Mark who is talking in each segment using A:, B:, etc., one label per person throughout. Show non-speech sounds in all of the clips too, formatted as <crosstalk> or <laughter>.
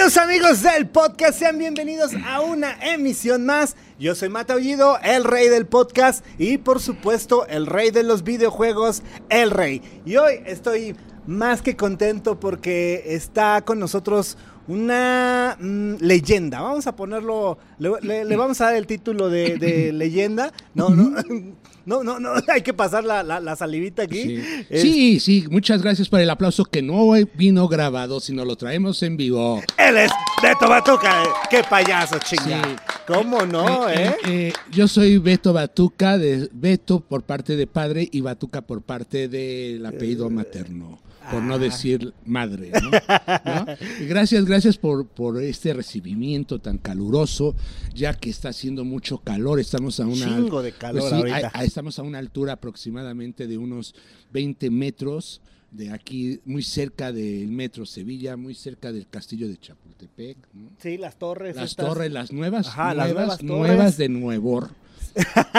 A: Amigos del podcast, sean bienvenidos a una emisión más. Yo soy Mata Ollido, el rey del podcast y por supuesto el rey de los videojuegos, el rey. Y hoy estoy más que contento porque está con nosotros una mm, leyenda. Vamos a ponerlo, le, le- le vamos a dar el título de, de <laughs> leyenda. No, no, <laughs> no, no, no, <laughs> hay que pasar la, la- la salivita aquí.
B: Sí.
A: Es-
B: sí, sí, muchas gracias por el aplauso que no vino grabado, sino lo traemos en vivo.
A: Él es Beto Batuca. Qué payaso, chinga.
B: Sí.
A: ¿Cómo no,
B: Eh,
A: eh?
B: eh, eh, yo soy Beto Batuca, de Beto por parte de padre y Batuca por parte del apellido materno, por no
A: ah.
B: decir madre. ¿no? <laughs> Gracias, gracias por, por este recibimiento tan caluroso, ya que está haciendo mucho calor, estamos a una...
A: Chingo de calor
B: Pues sí,
A: ahorita.
B: a- a- estamos a una altura aproximadamente de unos 20 metros de aquí, muy cerca del metro Sevilla, muy cerca del castillo de Chapultepec. ¿no?
A: Sí, las torres.
B: Las
A: estas.
B: torres, las nuevas,
A: Ajá, las
B: nuevas,
A: nuevas
B: nuevas,
A: torres.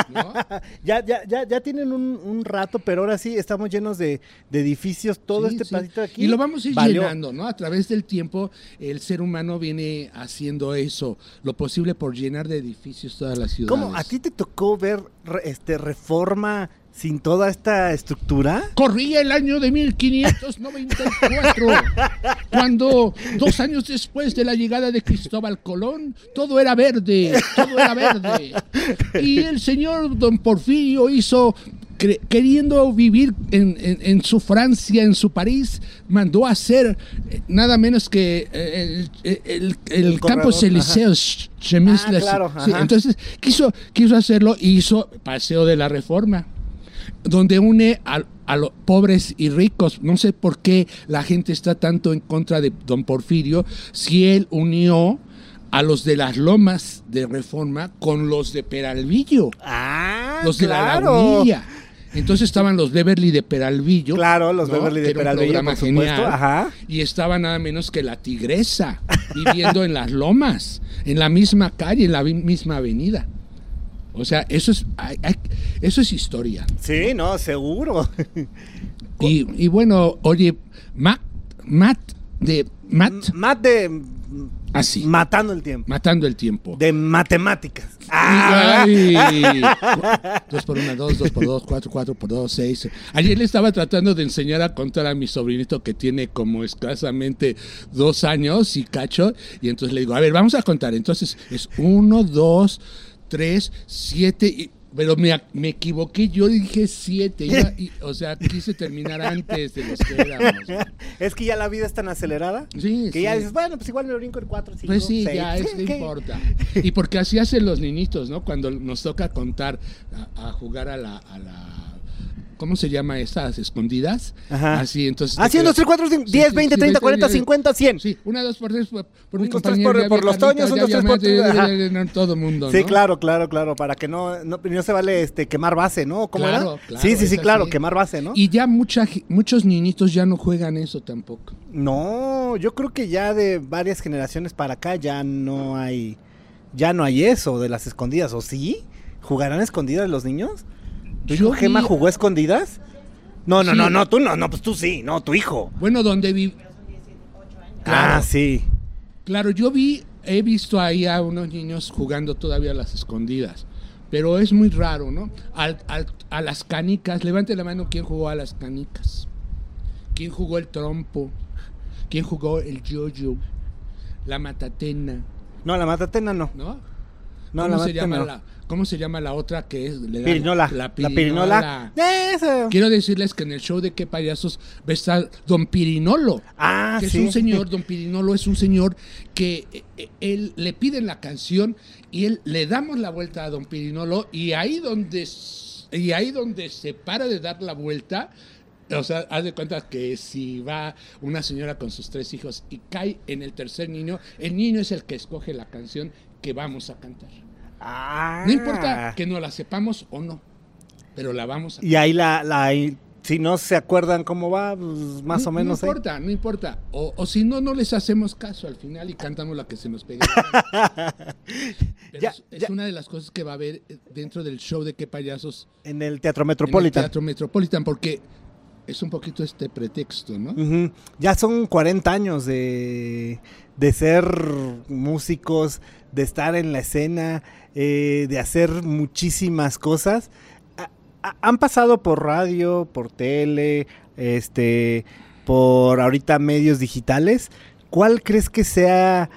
B: ¿No? <laughs>
A: Ya, ya, ya, ya tienen un, un rato, pero ahora sí estamos llenos de, de edificios, todo
B: Sí,
A: este
B: sí.
A: de aquí.
B: Y lo vamos a ir
A: valió.
B: llenando, ¿no? A través del tiempo, el ser humano viene haciendo eso, lo posible por llenar de edificios todas las ciudades.
A: ¿Cómo? ¿A ti te tocó ver este reforma sin toda esta estructura?
B: Corría el año de 1594, cuando dos años después de la llegada de Cristóbal Colón, todo era verde, todo era verde. Y el señor don Porfirio hizo, queriendo vivir en, en- en su Francia, en su París, mandó a hacer eh, nada menos que eh, el, el- el
A: El
B: Campos
A: corredor,
B: Elíseos.
A: Ah, claro,
B: sí, entonces quiso, quiso hacerlo y hizo Paseo de la Reforma donde une a, a los pobres y ricos. No sé por qué la gente está tanto en contra de don Porfirio, si él unió a los de las lomas de reforma con los de Peralvillo,
A: Ah,
B: los de la lagunilla. Entonces estaban los Beverly de Peralvillo.
A: Claro, los
B: ¿no?
A: Beverly de Peralvillo, por supuesto,
B: genial.
A: ajá.
B: Y estaba nada menos que la tigresa, viviendo en las lomas, en la misma calle, en la misma avenida. O sea, eso es, eso es historia.
A: Sí, no, seguro.
B: Y, y bueno, oye, Matt, Matt de Matt,
A: Más de
B: así,
A: matando el tiempo.
B: matando el tiempo.
A: De matemáticas. Ah,
B: Ay, dos por una, dos, dos por dos, cuatro, cuatro por dos, seis. Ayer le estaba tratando de enseñar a contar a mi sobrinito que tiene como escasamente dos años y cacho. Y entonces le digo, a ver, vamos a contar. Entonces es uno, dos, tres, siete. y- pero me, me equivoqué, yo dije siete. iba- y- o sea, quise terminar antes de los que éramos.
A: es que ya la vida es tan acelerada
B: Sí,
A: que ya dices, bueno, pues igual me brinco en cuatro, cinco,
B: Pues sí,
A: seis.
B: ya, es <laughs>
A: ¿qué?
B: importa. Y porque así hacen los niñitos, ¿no? Cuando nos toca contar, a, a jugar a la, a la- ¿Cómo se llama estas? ¿Escondidas?
A: Ajá.
B: Así, entonces...
A: Así, cinco,
B: Sí,
A: diez,
B: sí,
A: veinte,
B: sí,
A: treinta,
B: veinte,
A: cuarenta,
B: veinte,
A: cincuenta, cien.
B: Sí, una, dos por tres por, por mi compañero.
A: por- por los Toños, un,
B: ya
A: dos, tres,
B: había
A: por-
B: todo mundo,
A: Sí, claro, claro, claro, para que no, no, no se vale este quemar base, ¿no? ¿Cómo
B: Claro,
A: era?
B: claro,
A: sí, sí, sí, claro, quemar base, ¿no?
B: Y ya mucha, muchos niñitos ya no juegan eso tampoco.
A: No, yo creo que ya de varias generaciones para acá ya no hay, ya no hay eso de las escondidas, ¿o sí? ¿Jugarán escondidas los niños? ¿Tu hijo
B: Yo
A: Gema
B: vi-
A: jugó escondidas? No, no,
B: Sí.
A: no, no, tú no, no, pues tú sí, no, tu hijo.
B: Bueno, donde vi...
A: Ah, sí.
B: Claro, yo vi, he visto ahí a unos niños jugando todavía a las escondidas, pero es muy raro, ¿no? Al- al- a las canicas, levante la mano quién jugó a las canicas, quién jugó el trompo, quién jugó el yoyo, la matatena,
A: No, la matatena no.
B: ¿no?
A: No,
B: ¿Cómo,
A: la
B: se
A: matatena
B: llama
A: no.
B: la, ¿Cómo se llama la otra que es? le
A: Pirinola. La pirinola. Eso.
B: Quiero decirles que en el show de qué payasos va a estar Don Pirinolo
A: Ah,
B: que
A: sí.
B: es un señor, don Pirinolo es un señor que eh, eh, él le piden la canción y él le damos la vuelta a don Pirinolo y ahí donde y ahí donde se para de dar la vuelta, o sea, haz de cuenta que si va una señora con sus tres hijos y cae en el tercer niño, el niño es el que escoge la canción que vamos a cantar.
A: Ah.
B: No importa que no la sepamos o no, pero la vamos a
A: Y ahí la, la, si no se acuerdan cómo va, pues, más
B: no,
A: o menos.
B: No
A: ahí.
B: importa, no importa. O, o si no, no les hacemos caso al final y cantamos la que se nos pegue. <laughs> Pero
A: Ya,
B: es, es
A: ya.
B: una de las cosas que va a haber eh, dentro del show de qué payasos
A: En el Teatro
B: en el
A: Metropolitan.
B: Teatro Metropolitan, porque es un poquito este pretexto, ¿no?
A: Ya son 40 años de, de ser músicos, de estar en la escena, eh, de hacer muchísimas cosas. A- a- han pasado por radio, por tele, este, por ahorita medios digitales. ¿Cuál crees que sea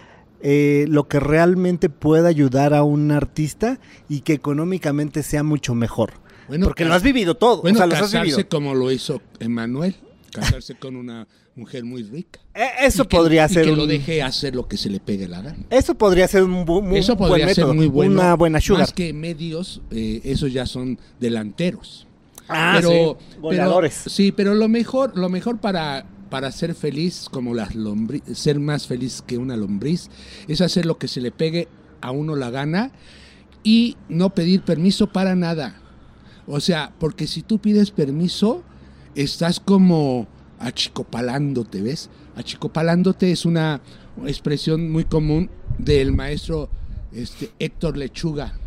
A: eh, lo que realmente pueda ayudar a un artista y que económicamente sea mucho mejor?
B: Bueno,
A: Porque lo has vivido todo.
B: Bueno,
A: o sea, los has
B: casarse
A: vivido.
B: como lo hizo Emanuel, casarse con una mujer muy rica.
A: Eh, Eso
B: Y que-
A: podría
B: y
A: ser
B: que
A: un...
B: lo deje hacer lo que se le pegue la gana.
A: Eso podría ser un, bu- muy,
B: Eso
A: buen
B: podría ser
A: método,
B: muy bueno.
A: Una buena sugar.
B: Más que medios, eh, esos ya son delanteros.
A: Ah,
B: pero,
A: sí,
B: pero-
A: goleadores.
B: sí, pero lo mejor, lo mejor para, para ser feliz, como las lombriz, ser más feliz que una lombriz, es hacer lo que se le pegue a uno la gana y no pedir permiso para nada. O sea, porque si tú pides permiso, estás como achicopalándote, ¿ves? Achicopalándote es una expresión muy común del maestro este, Héctor Lechuga.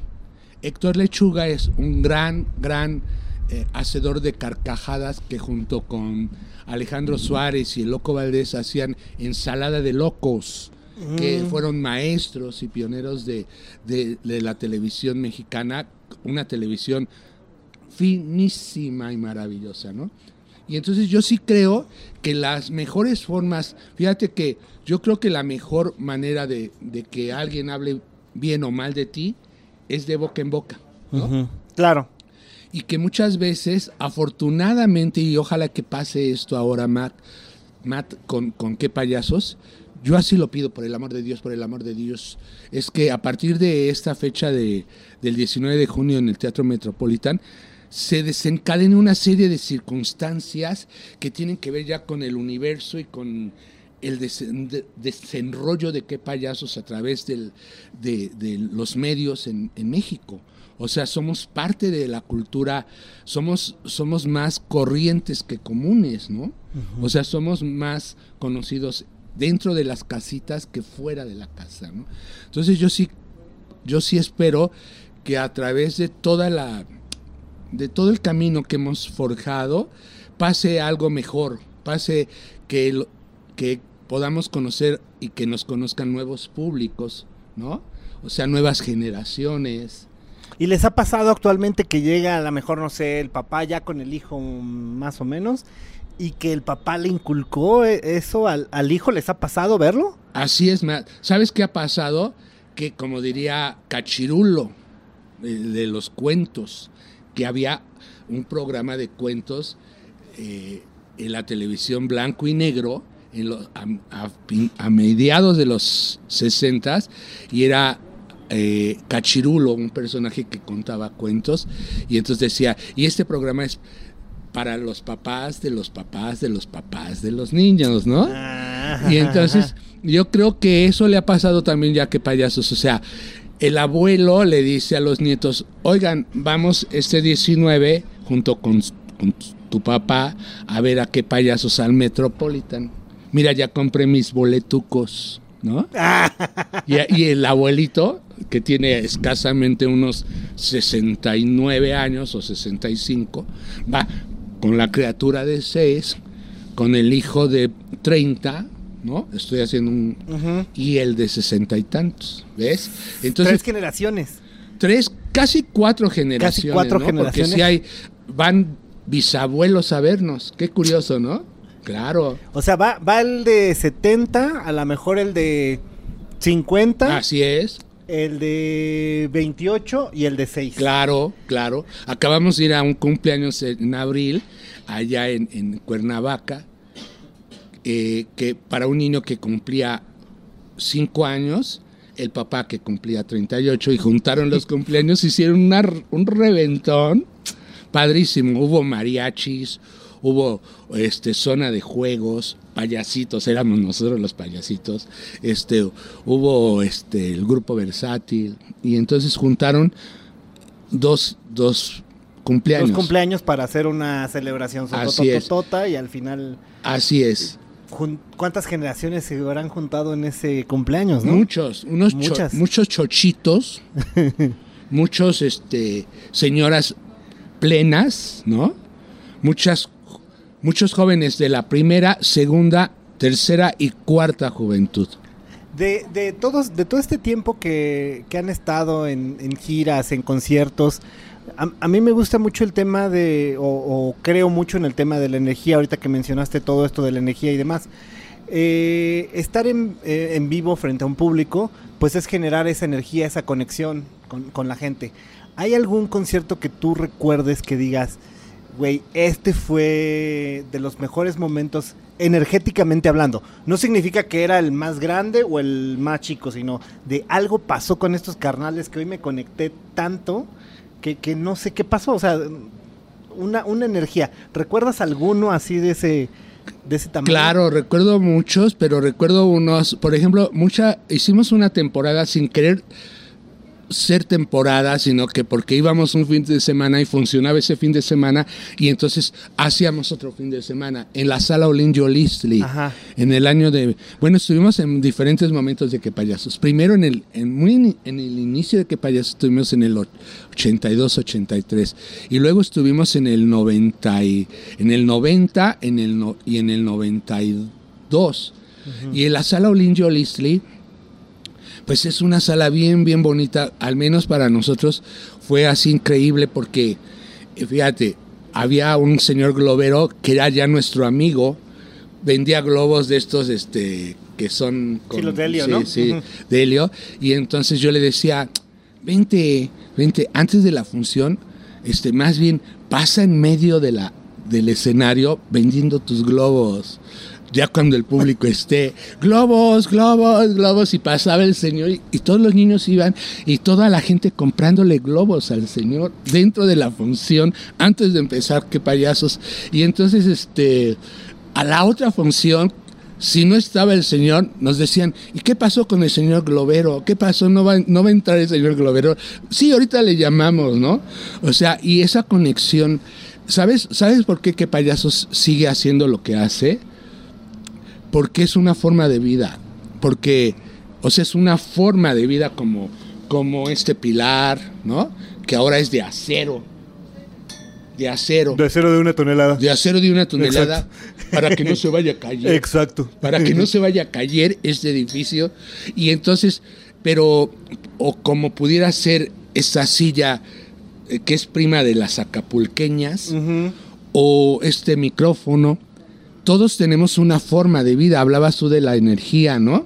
B: Héctor Lechuga es un gran, gran eh, hacedor de carcajadas que junto con Alejandro Suárez y el Loco Valdés hacían ensalada de locos, que
A: Mm.
B: fueron maestros y pioneros de, de- de la televisión mexicana, una televisión finísima y maravillosa, ¿no? Y entonces yo sí creo que las mejores formas, fíjate que yo creo que la mejor manera de, de que alguien hable bien o mal de ti es de boca en boca, ¿no?
A: Claro.
B: Y que muchas veces, afortunadamente, y ojalá que pase esto ahora, Matt, Matt con, con qué payasos, yo así lo pido, por el amor de Dios, por el amor de Dios, es que a partir de esta fecha de, del 19 de junio en el Teatro Metropolitan, se desencadene una serie de circunstancias que tienen que ver ya con el universo y con el desen- de- desenrollo de qué payasos a través del- de, de los medios en, en México. O sea, somos parte de la cultura, somos, somos más corrientes que comunes, ¿no? O sea, somos más conocidos dentro de las casitas que fuera de la casa, ¿no? Entonces yo sí, yo sí espero que a través de toda la, de todo el camino que hemos forjado, pase algo mejor, pase que, que podamos conocer y que nos conozcan nuevos públicos, ¿no? O sea, nuevas generaciones.
A: ¿Y les ha pasado actualmente que llega a lo mejor, no sé, el papá ya con el hijo más o menos y que el papá le inculcó eh, eso al, al hijo? ¿Les ha pasado verlo?
B: Así es, ¿sabes qué ha pasado? Que como diría Cachirulo, de los cuentos, que había un programa de cuentos eh, en la televisión blanco y negro en los- a, a pin- a mediados de los 60 y era eh, Cachirulo, un personaje que contaba cuentos, y entonces decía, y este programa es para los papás de los papás de los papás de los niños, ¿no? Y entonces <laughs> yo creo que eso le ha pasado también ya que payasos, o sea, el abuelo le dice a los nietos, oigan, vamos este 19 junto con, con tu papá a ver a qué payasos al Metropolitan. Mira, ya compré mis boletucos, ¿no? <laughs> Y, y el abuelito, que tiene escasamente unos 69 años o 65, va con la criatura de 6, con el hijo de 30, ¿no? Estoy haciendo un... Y el de 60 y tantos, ¿ves?
A: Tres
B: Entonces,
A: generaciones.
B: tres, casi cuatro generaciones,
A: cuatro
B: ¿no?
A: generaciones.
B: Porque si hay, van bisabuelos a vernos, qué curioso, ¿no? Claro.
A: O sea, va, va el de 70, a lo mejor el de 50,
B: Así es.
A: el de 28 y el de 6.
B: Claro, claro. Acabamos de ir a un cumpleaños en abril, allá en, en Cuernavaca, eh, que para un niño que cumplía cinco años, el papá que cumplía 38, y juntaron los cumpleaños, hicieron una un reventón padrísimo. Hubo mariachis, hubo este, zona de juegos, payasitos, éramos nosotros los payasitos, este, hubo este, el grupo versátil, y entonces juntaron dos, dos cumpleaños.
A: Dos cumpleaños para hacer una celebración
B: Así es.
A: sotototota y al final,
B: Así es.
A: ¿Cuántas generaciones se habrán juntado en ese cumpleaños, no?
B: Muchos, unos cho- muchos chochitos, <laughs> muchos este señoras plenas, ¿no? Muchas muchos jóvenes de la primera, segunda, tercera y cuarta juventud.
A: De, de todos, de todo este tiempo que, que han estado en, en giras, en conciertos, a, a mí me gusta mucho el tema de, o, o creo mucho en el tema de la energía, ahorita que mencionaste todo esto de la energía y demás. Eh, estar en, eh, en vivo frente a un público, pues es generar esa energía, esa conexión con, con la gente. ¿Hay algún concierto que tú recuerdes que digas, güey, este fue de los mejores momentos energéticamente hablando? No significa que era el más grande o el más chico, sino de algo pasó con estos carnales que hoy me conecté tanto que, que no sé qué pasó. O sea, una, una energía. ¿Recuerdas alguno así de ese, de ese tamaño?
B: Claro, recuerdo muchos, pero recuerdo unos, por ejemplo, mucha, hicimos una temporada sin querer ser temporada, sino que porque íbamos un fin de semana y funcionaba ese fin de semana y entonces hacíamos otro fin de semana en la sala Olinjo Listli
A: Ajá.
B: en el año de bueno estuvimos en diferentes momentos de que payasos. Primero en el en, muy en el inicio de que payasos estuvimos en el och- 82 83 y luego estuvimos en el 90 y en el 90 en el no- y en el 92 y en la sala Olinjo Listli pues es una sala bien, bien bonita, al menos para nosotros fue así increíble porque, eh, fíjate, había un señor globero que era ya nuestro amigo, vendía globos de estos, este, que son...
A: Sí, los de helio,
B: sí,
A: ¿no?
B: Sí,
A: Ujú.
B: de helio, y entonces yo le decía, vente, vente, antes de la función, este, más bien pasa en medio de la, del escenario vendiendo tus globos. Ya cuando el público esté, globos, globos, globos, y pasaba el señor, y, todos los niños iban, y toda la gente comprándole globos al señor dentro de la función, antes de empezar, qué payasos. Y entonces, este, a la otra función, si no estaba el señor, nos decían, ¿y qué pasó con el señor Globero? ¿Qué pasó? ¿No va, no va a entrar el señor Globero? Sí, ahorita le llamamos, ¿no? O sea, y esa conexión, ¿sabes, ¿sabes por qué qué payasos sigue haciendo lo que hace? Porque es una forma de vida, porque, o sea, es una forma de vida como, como este pilar, ¿no? Que ahora es de acero, de acero,
A: De cero de una tonelada.
B: de acero de una tonelada, para que no se vaya a caer
A: Exacto.
B: para que no se vaya a caer este edificio. Y entonces, pero, o como pudiera ser esa silla eh, que es prima de las acapulqueñas, o este micrófono, todos tenemos una forma de vida. Hablabas tú de la energía, ¿no?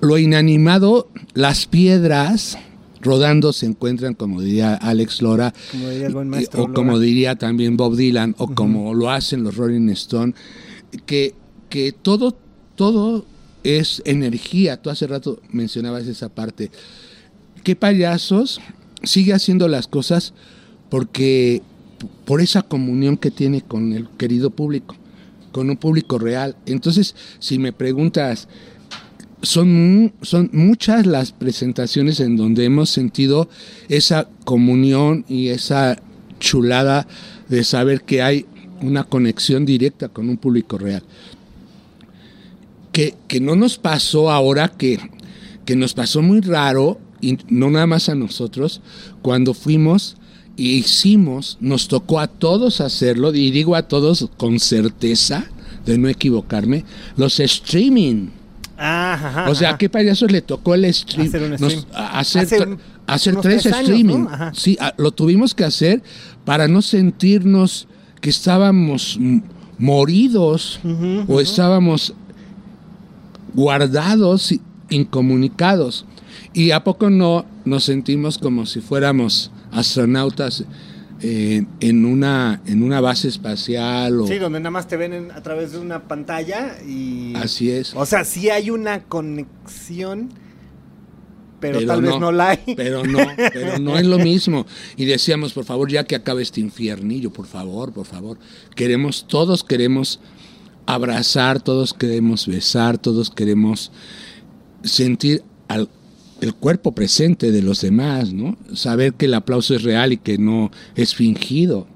B: Lo inanimado, las piedras rodando se encuentran, como diría Alex Lora,
A: Como diría el buen
B: y-
A: maestro.
B: o
A: Lora.
B: como diría también Bob Dylan, o como lo hacen los Rolling Stone, que, que todo, todo es energía. Tú hace rato mencionabas esa parte. ¿Qué payasos sigue haciendo las cosas porque por esa comunión que tiene con el querido público, con un público real? Entonces, si me preguntas, son, son muchas las presentaciones en donde hemos sentido esa comunión y esa chulada de saber que hay una conexión directa con un público real. Que, que no nos pasó ahora, que, que nos pasó muy raro, y no nada más a nosotros, cuando fuimos y hicimos, nos tocó a todos hacerlo, y digo a todos con certeza, de no equivocarme, los streaming.
A: Ajá,
B: O sea. ¿a qué payasos le tocó el stream?
A: Hacer un stream.
B: hacer,
A: Hace
B: hacer tres,
A: años,
B: streaming. Sí, a- lo tuvimos que hacer para no sentirnos que estábamos moridos o estábamos guardados, incomunicados. Y a poco no nos sentimos como si fuéramos astronautas eh, en, una, en una base espacial o
A: Sí, donde nada más te ven en- a través de una pantalla y...
B: así es.
A: O sea, sí hay una conexión, pero,
B: Pero
A: tal vez
B: no,
A: no la hay.
B: Pero no, pero no es lo mismo. Y decíamos, por favor, ya que acabe este infiernillo, por favor, por favor. Queremos, todos queremos abrazar, todos queremos besar, todos queremos sentir al, el cuerpo presente de los demás, ¿no? Saber que el aplauso es real y que no es fingido.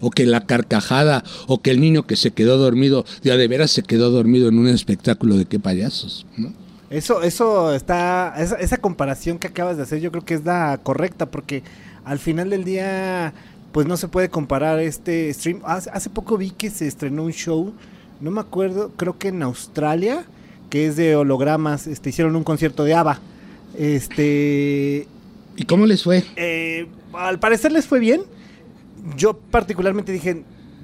B: O que la carcajada, o que el niño que se quedó dormido, ya de veras se quedó dormido en un espectáculo de qué payasos, ¿no?
A: Eso, eso está, esa, esa comparación que acabas de hacer yo creo que es la correcta porque al final del día pues no se puede comparar este stream. Hace, hace poco vi que se estrenó un show, no me acuerdo, creo que en Australia, que es de hologramas, este, hicieron un concierto de ABBA. Este,
B: ¿Y cómo les fue?
A: eh, al parecer les fue bien. Yo particularmente dije,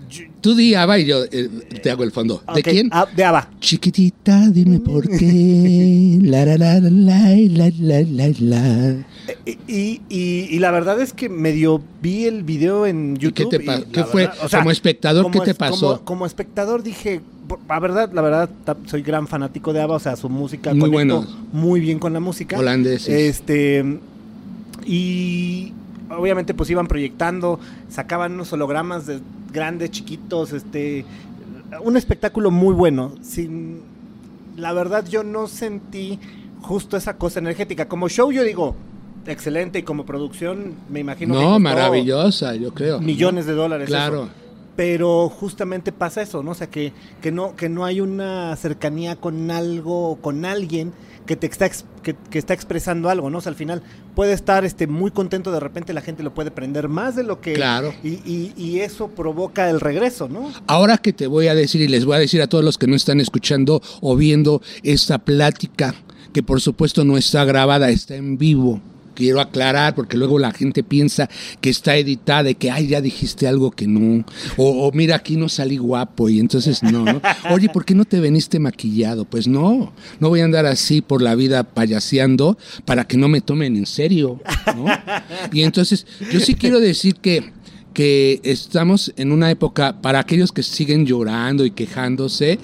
A: yo-
B: Tú di Ava y yo eh, te hago el fondo. ¿De quién?
A: ah, de ABBA.
B: Chiquitita, dime por qué. La, la, la, la, la, la, la, la.
A: Y, y- la verdad es que medio vi el video en
B: ¿Y qué
A: YouTube.
B: te
A: y
B: qué fue?
A: verdad, o sea,
B: Como espectador, ¿qué te pasó?
A: Como, como espectador dije, la verdad, la verdad, soy gran fanático de ABBA, o sea, su música
B: Muy buenos.
A: muy bien con la música.
B: Holandeses.
A: Este y obviamente pues iban proyectando, sacaban unos hologramas de grandes, chiquitos, este un espectáculo muy bueno. Sin la verdad yo no sentí justo esa cosa energética. Como show yo digo, excelente y como producción me imagino que
B: No,
A: costó
B: maravillosa, yo creo.
A: millones de dólares.
B: Claro.
A: eso. Pero justamente pasa eso, ¿no? O sea, que, que, no, que no hay una cercanía con algo, con alguien que te está, que, que está expresando algo, ¿no? O sea, al final puede estar este, muy contento, de repente la gente lo puede prender más de lo que...
B: Claro.
A: Y, y- y eso provoca el regreso, ¿no?
B: Ahora que te voy a decir y les voy a decir a todos los que no están escuchando o viendo esta plática, que por supuesto no está grabada, está en vivo. Quiero aclarar porque luego la gente piensa que está editada y que, ay, ya dijiste algo que no. O, o, mira, aquí no salí guapo y entonces no, ¿no? <laughs> Oye, ¿por qué no te veniste maquillado? Pues no, no voy a andar así por la vida payaseando para que no me tomen en serio, ¿no? Y entonces, yo sí quiero decir que que estamos en una época, para aquellos que siguen llorando y quejándose,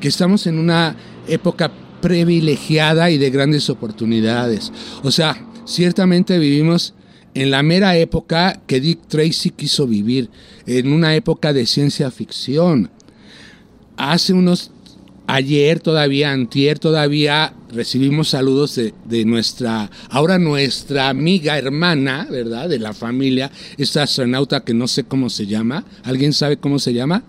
B: que estamos en una época privilegiada y de grandes oportunidades. O sea, ciertamente vivimos en la mera época que Dick Tracy quiso vivir, en una época de ciencia ficción. Hace unos, ayer todavía, antier todavía, recibimos saludos de, de nuestra, ahora nuestra amiga, hermana, ¿verdad? De la familia, esta astronauta que no sé cómo se llama. ¿Alguien sabe cómo se llama?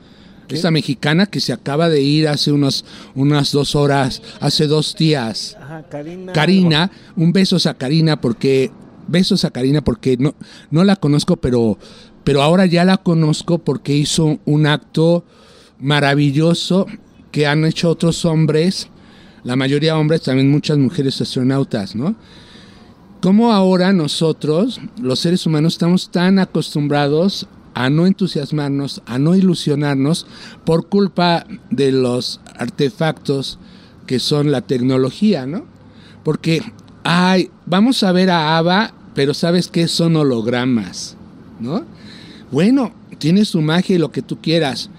B: Esta mexicana que se acaba de ir hace unos, unas dos horas, hace dos días.
A: Ajá, Karina.
B: Karina, un beso a Karina porque besos a Karina porque no, no la conozco, pero, pero ahora ya la conozco porque hizo un acto maravilloso que han hecho otros hombres, la mayoría hombres, también muchas mujeres astronautas, ¿no? Como ahora nosotros, los seres humanos, estamos tan acostumbrados a no entusiasmarnos, a no ilusionarnos por culpa de los artefactos que son la tecnología, ¿no? Porque, ay, vamos a ver a Ava, pero ¿sabes qué? Son hologramas, ¿no? Bueno, tiene su magia y lo que tú quieras.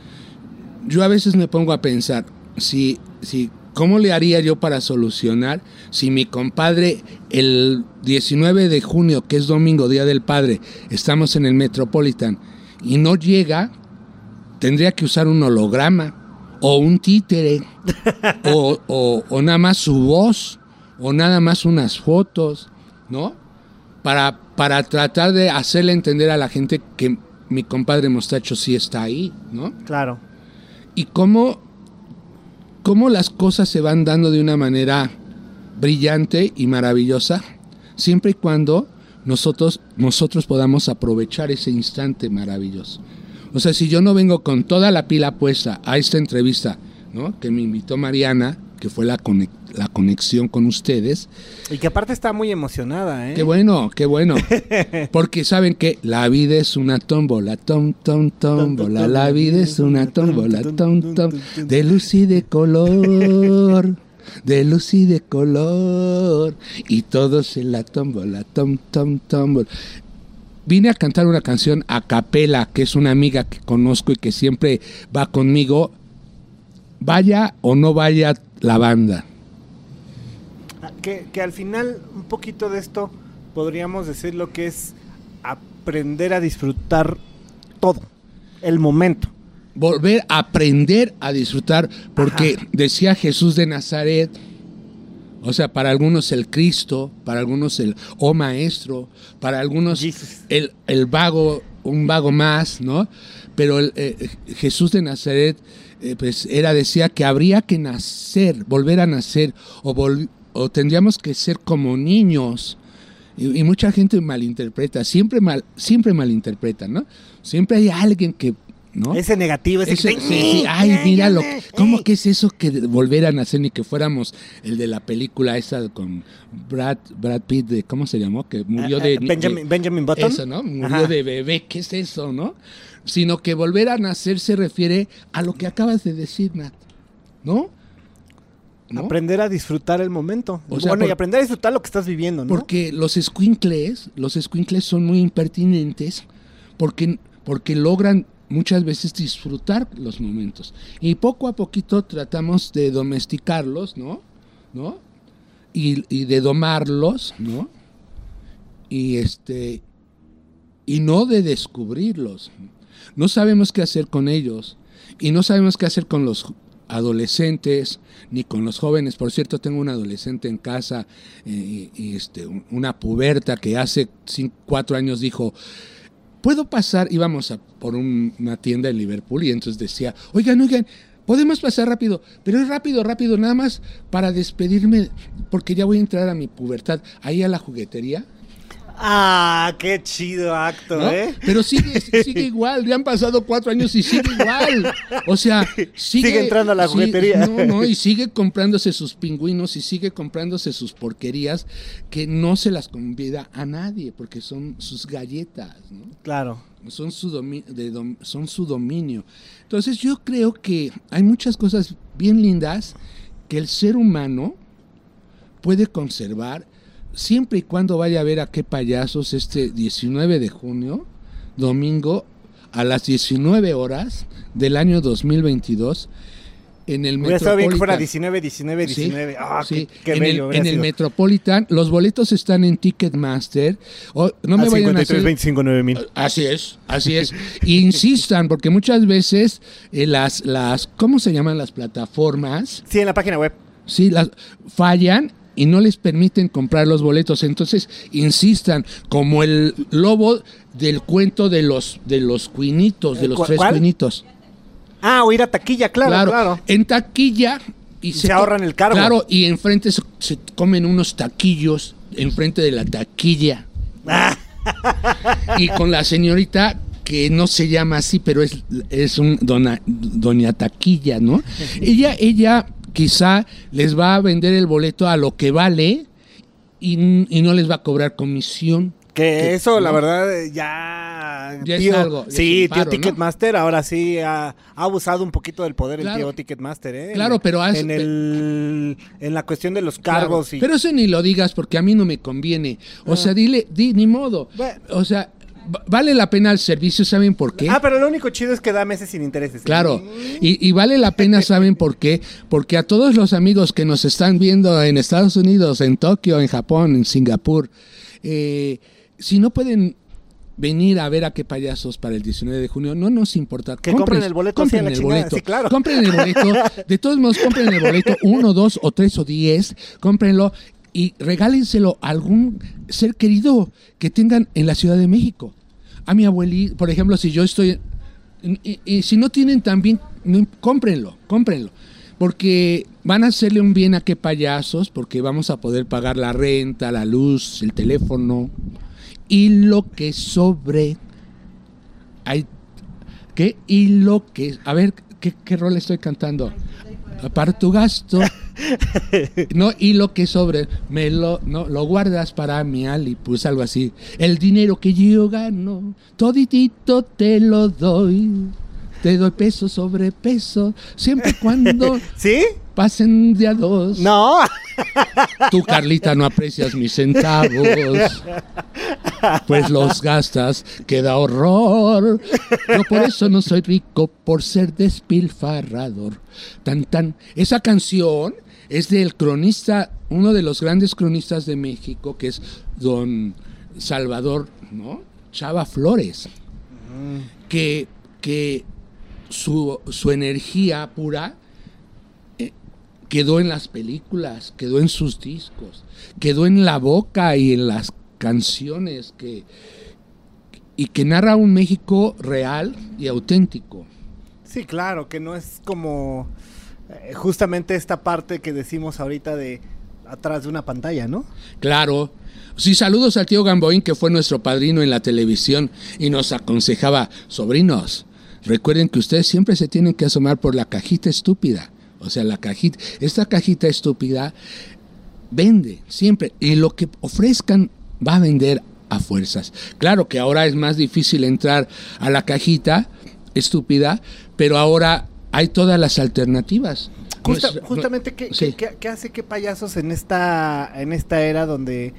B: Yo a veces me pongo a pensar, si, si, ¿cómo le haría yo para solucionar si mi compadre el 19 de junio, que es domingo, Día del Padre, estamos en el Metropolitan y no llega, tendría que usar un holograma o un títere <laughs> o, o, o nada más su voz o nada más unas fotos, ¿no? Para, para tratar de hacerle entender a la gente que mi compadre Mostacho sí está ahí, ¿no?
A: Claro.
B: Y cómo, cómo las cosas se van dando de una manera brillante y maravillosa, siempre y cuando nosotros, nosotros podamos aprovechar ese instante maravilloso. O sea, si yo no vengo con toda la pila puesta a esta entrevista, ¿no? Que me invitó Mariana, que fue la, la conexión con ustedes.
A: Y que aparte está muy emocionada, ¿eh?
B: Qué bueno, qué bueno. <laughs> Porque saben que la vida es una tómbola, tom, tom, tómbola. La vida es una tómbola, tom, tom. De luz y de color. De luz y de color. Y todos en la tómbola, tom, tom, tómbola. Vine a cantar una canción a capela, que es una amiga que conozco y que siempre va conmigo. Vaya o no vaya la banda.
A: Que, que, al final un poquito de esto podríamos decir lo que es aprender a disfrutar todo, el momento.
B: Volver a aprender a disfrutar, porque Ajá. decía Jesús de Nazaret, o sea, para algunos el Cristo, para algunos el oh maestro, para algunos el, el, vago, un vago más, ¿no? Pero el, eh, Jesús de Nazaret, eh, pues era, decía que habría que nacer, volver a nacer, o, vol o tendríamos que ser como niños Y, y mucha gente malinterpreta, siempre mal, siempre malinterpreta, ¿no? Siempre hay alguien que, ¿no?
A: Ese negativo, ese,
B: Ese-
A: que-
B: sí, sí, ay, mira lo que- ¿Cómo que es eso que volvieran a hacer ni que fuéramos el de la película esa con Brad, Brad Pitt, de, ¿cómo se llamó? Que murió
A: Ah,
B: de.
A: ah, Benjamin,
B: de-
A: Benjamin Button.
B: Eso, ¿no? Murió
A: Ajá.
B: de bebé, ¿qué es eso, no? Sino que volver a nacer se refiere a lo que acabas de decir, Nat. ¿No? ¿No?
A: Aprender a disfrutar el momento.
B: O sea,
A: bueno, y aprender a disfrutar lo que estás viviendo, ¿no?
B: Porque los squinkles, los squinkles son muy impertinentes porque, porque logran muchas veces disfrutar los momentos. Y poco a poquito tratamos de domesticarlos, ¿no? ¿No? Y, de domarlos, ¿no? Y este y no de descubrirlos. No sabemos qué hacer con ellos y no sabemos qué hacer con los adolescentes ni con los jóvenes. Por cierto, tengo un adolescente en casa eh, y, y, este, un- una puberta que hace cinco, cuatro años dijo, ¿puedo pasar? Íbamos a por un- una tienda en Liverpool y entonces decía, oigan, oigan, podemos pasar rápido, pero es rápido, rápido, nada más para despedirme, porque ya voy a entrar a mi pubertad, ahí a la juguetería.
A: Ah, qué chido acto,
B: ¿no?
A: ¿eh?
B: Pero sigue, sigue igual, ya han pasado cuatro años y sigue igual. O sea, <laughs> sigue,
A: Sigue entrando a la juguetería.
B: No, no, y sigue comprándose sus pingüinos y sigue comprándose sus porquerías que no se las convida a nadie porque son sus galletas, ¿no?
A: Claro.
B: son su, domi- de son su dominio. Entonces yo creo que hay muchas cosas bien lindas que el ser humano puede conservar siempre y cuando vaya a ver a qué payasos este 19 de junio, domingo, a las 19 horas del año 2022 en el
A: Hubiera estado bien que fuera
B: Metropolitan.
A: 19, 19,
B: Sí,
A: 19. Ah,
B: sí.
A: qué, qué
B: en
A: bello.
B: el, en el. Metropolitan, los boletos están en Ticketmaster. O- no me
A: Ah,
B: vayan a
A: 53,
B: hacer
A: 25, 9 mil.
B: Así es, así es. <laughs> Insistan, porque muchas veces eh, las, las, ¿cómo se llaman las plataformas?
A: Sí, en la página web.
B: Sí, las fallan y no les permiten comprar los boletos. Entonces, insistan, como el lobo del cuento de los, de los cuinitos, de los
A: ¿Cu-
B: tres cuinitos.
A: Ah, o ir a taquilla, claro, claro.
B: En taquilla. Y
A: Se
B: co-
A: ahorran el cargo.
B: Claro, y enfrente se, se comen unos taquillos, enfrente de la taquilla.
A: Ah,
B: y con la señorita que no se llama así, pero es, es un dona- doña Taquilla, ¿no? <laughs> Ella, ella quizá les va a vender el boleto a lo que vale y, y no les va a cobrar comisión.
A: que
B: Que-
A: eso, la verdad, ya.
B: Ya es algo, ya
A: sí,
B: es un paro,
A: tío
B: ¿no?
A: Ticketmaster ahora sí ha, ha abusado un poquito del poder
B: Claro.
A: el tío Ticketmaster, ¿eh?
B: Claro, pero haz-
A: en, el, en la cuestión de los
B: Claro,
A: cargos y.
B: Pero eso ni lo digas porque a mí no me conviene. O sea, dile, di, ni modo.
A: Bueno.
B: O sea, vale la pena el servicio, ¿saben por qué?
A: Ah, pero lo único chido es que da meses sin intereses.
B: Claro, y, y vale la pena, <laughs> ¿saben por qué? Porque a todos los amigos que nos están viendo en Estados Unidos, en Tokio, en Japón, en Singapur, eh, si no pueden venir a ver a qué payasos para el 19 de junio, no nos importa.
A: Que compren el boleto,
B: compren el
A: chingada,
B: boleto,
A: sí, claro.
B: compren el boleto. <laughs> De todos modos, compren el boleto, uno, dos o tres o diez, cómprenlo y regálenselo a algún ser querido que tengan en la Ciudad de México. A mi abuelita, por ejemplo, si yo estoy y, y si no tienen también, no, cómprenlo, cómprenlo. Porque van a hacerle un bien a qué payasos, porque vamos a poder pagar la renta, la luz, el teléfono y lo que sobre. Hay, ¿Qué? Y lo que. A ver, ¿qué, qué rol estoy cantando? Para tu gasto. <laughs> No, y lo que sobre, me lo, no, lo guardas para mi Ali, pues algo así. El dinero que yo gano, toditito te lo doy. Te doy peso sobre peso, siempre y cuando <laughs>
A: ¿Sí?
B: pasen de a dos.
A: No.
B: Tú, Carlita, no aprecias mis centavos, pues los gastas, queda horror. Yo por eso no soy rico, por ser despilfarrador. Tan, tan. Esa canción es del cronista, uno de los grandes cronistas de México, que es don Salvador, ¿no? Chava Flores, que, que su, su energía pura eh, quedó en las películas, quedó en sus discos, quedó en la boca y en las canciones que y que narra un México real y auténtico.
A: Sí, claro, que no es como eh, justamente esta parte que decimos ahorita de atrás de una pantalla, ¿no?
B: Claro. Sí, saludos al tío Gamboín, que fue nuestro padrino en la televisión y nos aconsejaba, sobrinos, recuerden que ustedes siempre se tienen que asomar por la cajita estúpida. O sea, la cajita, esta cajita estúpida vende siempre y lo que ofrezcan va a vender a fuerzas. Claro que ahora es más difícil entrar a la cajita estúpida, pero ahora hay todas las alternativas.
A: Justa- justamente, ¿qué,
B: sí.
A: qué- hace qué payasos en esta, en esta era donde,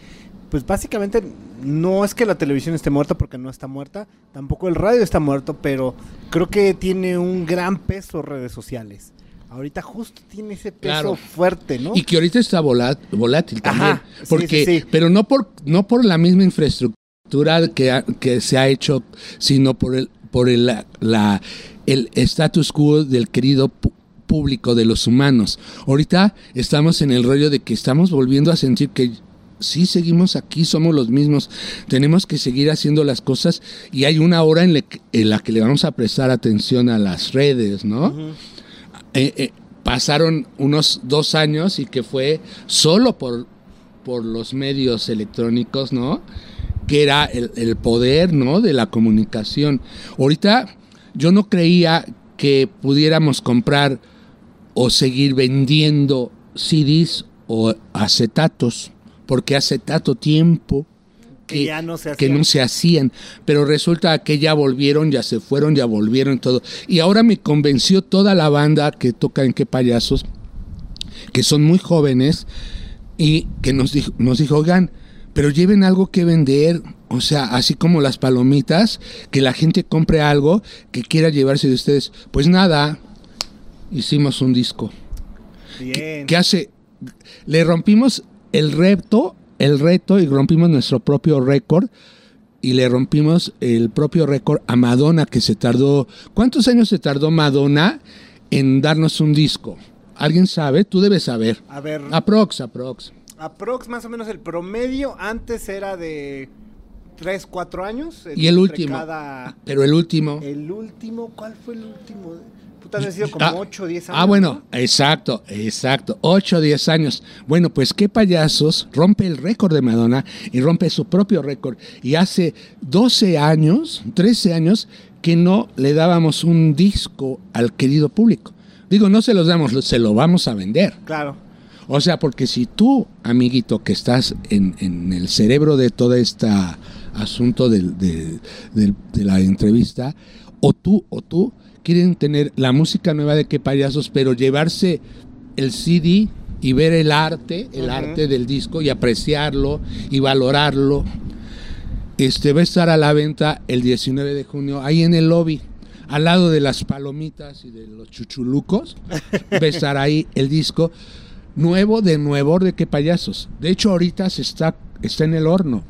A: pues básicamente, no es que la televisión esté muerta porque no está muerta, tampoco el radio está muerto, pero creo que tiene un gran peso redes sociales. Ahorita justo tiene ese peso
B: Claro.
A: fuerte, ¿no?
B: Y que ahorita está volá- volátil también.
A: Ajá,
B: porque,
A: sí, sí.
B: Pero no por, no por la misma infraestructura que, ha- que se ha hecho, sino por el, por el, la- la- el status quo del querido público de los humanos. Ahorita estamos en el rollo de que estamos volviendo a sentir que sí seguimos aquí, somos los mismos, tenemos que seguir haciendo las cosas y hay una hora en la que, en la que le vamos a prestar atención a las redes, ¿no? Eh, eh, pasaron unos dos años y que fue solo por, por los medios electrónicos, ¿no? Que era el, el poder, ¿no? De la comunicación. Ahorita yo no creía que pudiéramos comprar o seguir vendiendo CDs o acetatos, porque hace tanto tiempo
A: Que ya no se
B: que
A: hacían.
B: no se hacían, pero resulta que ya volvieron, ya se fueron, ya volvieron todo. Y ahora me convenció toda la banda que toca en qué payasos, que son muy jóvenes y que nos dijo, nos dijo, oigan, pero lleven algo que vender, o sea, así como las palomitas, que la gente compre algo que quiera llevarse de ustedes. Pues nada, hicimos un disco.
A: Bien.
B: ¿Qué hace? Le rompimos el reto, el reto y rompimos nuestro propio récord y le rompimos el propio récord a Madonna que se tardó. ¿Cuántos años se tardó Madonna en darnos un disco? ¿Alguien sabe? Tú debes saber.
A: A ver,
B: Aprox, aprox.
A: aprox más o menos el promedio antes era de 3, 4 años.
B: Y el último.
A: cada-
B: Pero el último.
A: El último, ¿cuál fue el último? Han sido como
B: Ah,
A: 8 o 10 años.
B: Ah, bueno,
A: ¿no?
B: exacto, exacto. 8 o 10 años. Bueno, pues qué payasos rompe el récord de Madonna y rompe su propio récord. Y hace 12 años, 13 años, que no le dábamos un disco al querido público. Digo, no se los damos, se lo vamos a vender.
A: Claro.
B: O sea, porque si tú, amiguito, que estás en, en el cerebro de todo este asunto del- de, del- de la entrevista, o tú, o tú, quieren tener la música nueva de qué payasos, pero llevarse el CD y ver el arte, el arte del disco y apreciarlo y valorarlo. Este va a estar a la venta el 19 de junio ahí en el lobby, al lado de las palomitas y de los chuchulucos. <laughs> Va a estar ahí el disco nuevo de nuevo de qué payasos. De hecho, ahorita se está, está en el horno.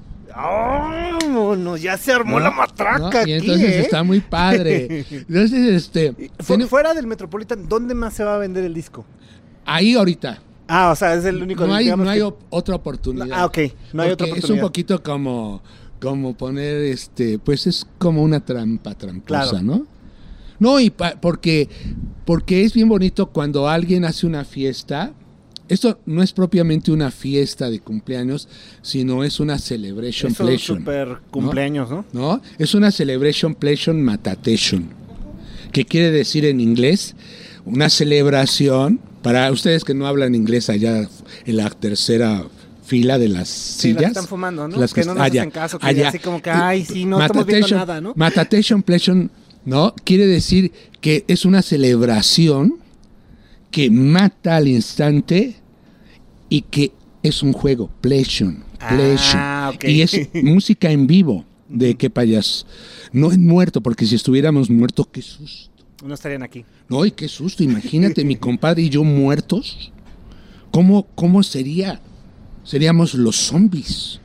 A: Vámonos, ya se armó
B: ¿no?
A: la matraca
B: ¿no? Y entonces
A: ¿eh?
B: está muy padre. <laughs> Entonces, este,
A: Fu-
B: tiene-
A: fuera del Metropolitan, ¿dónde más se va a vender el disco?
B: ahí ahorita.
A: Ah, o sea, es el único.
B: No hay, no hay
A: que-
B: otra oportunidad.
A: Ah, ok, no hay otra
B: Porque Es
A: oportunidad.
B: un poquito como, como poner, este, pues es como una trampa tramposa,
A: Claro.
B: ¿no? No, y pa- porque, porque es bien bonito cuando alguien hace una fiesta. Esto no es propiamente una fiesta de cumpleaños, sino es una celebration
A: Es un super cumpleaños, ¿no?
B: ¿no? Es una celebration pleasure matatation, que quiere decir en inglés una celebración para ustedes que no hablan inglés allá en la tercera fila de las
A: Sí, las
B: sillas.
A: que están fumando, ¿no?
B: Las
A: que, no nos
B: allá,
A: hacen caso, que
B: allá.
A: así como que, ay, sí, no estamos viendo nada, ¿no?
B: Matatation pleasure, ¿no? Quiere decir que es una celebración que mata al instante y que es un juego, pleasure.
A: Ah.
B: Y es <laughs> música en vivo de qué payasos. No es muerto, porque si estuviéramos muertos, qué susto.
A: No estarían aquí.
B: No, y qué susto. Imagínate, mi <laughs> compadre y yo muertos. ¿Cómo, cómo sería? Seríamos los zombies.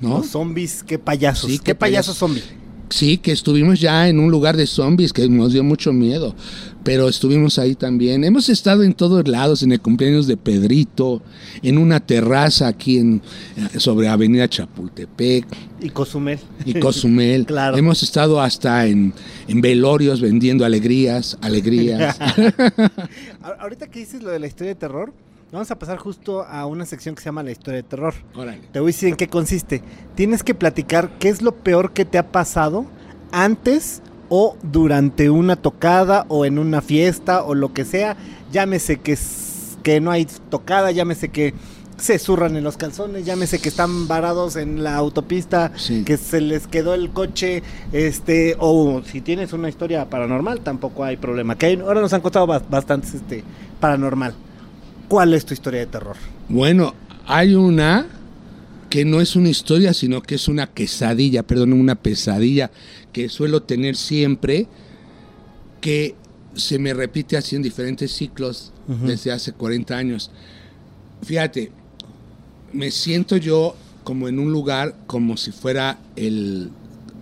B: ¿No?
A: Los zombies, qué payasos.
B: Sí,
A: qué,
B: qué
A: payasos
B: payasos.
A: zombies.
B: Sí, que estuvimos ya en un lugar de zombies que nos dio mucho miedo, pero estuvimos ahí también. Hemos estado en todos lados, en el cumpleaños de Pedrito, en una terraza aquí en eh, sobre Avenida Chapultepec
A: Y Cozumel.
B: y Cozumel. <laughs>
A: Claro.
B: Hemos estado hasta en, en velorios vendiendo alegrías, alegrías. <laughs>
A: Ahorita que dices lo de la historia de terror, Vamos a pasar justo a una sección que se llama la historia de terror.
B: Órale.
A: Te voy a decir en qué consiste. Tienes que platicar qué es lo peor que te ha pasado antes o durante una tocada o en una fiesta o lo que sea. Llámese que, que no hay tocada, llámese que se zurran en los calzones, llámese que están varados en la autopista,
B: Sí.
A: que se les quedó el coche, este, o si tienes una historia paranormal, tampoco hay problema. Que ahora nos han contado bas- bastantes este paranormal. ¿Cuál es tu historia de terror?
B: Bueno, hay una que no es una historia, sino que es una quesadilla, perdón, una pesadilla que suelo tener siempre, que se me repite así en diferentes ciclos
A: Ujú.
B: desde hace 40 años. Fíjate, me siento yo como en un lugar como si fuera el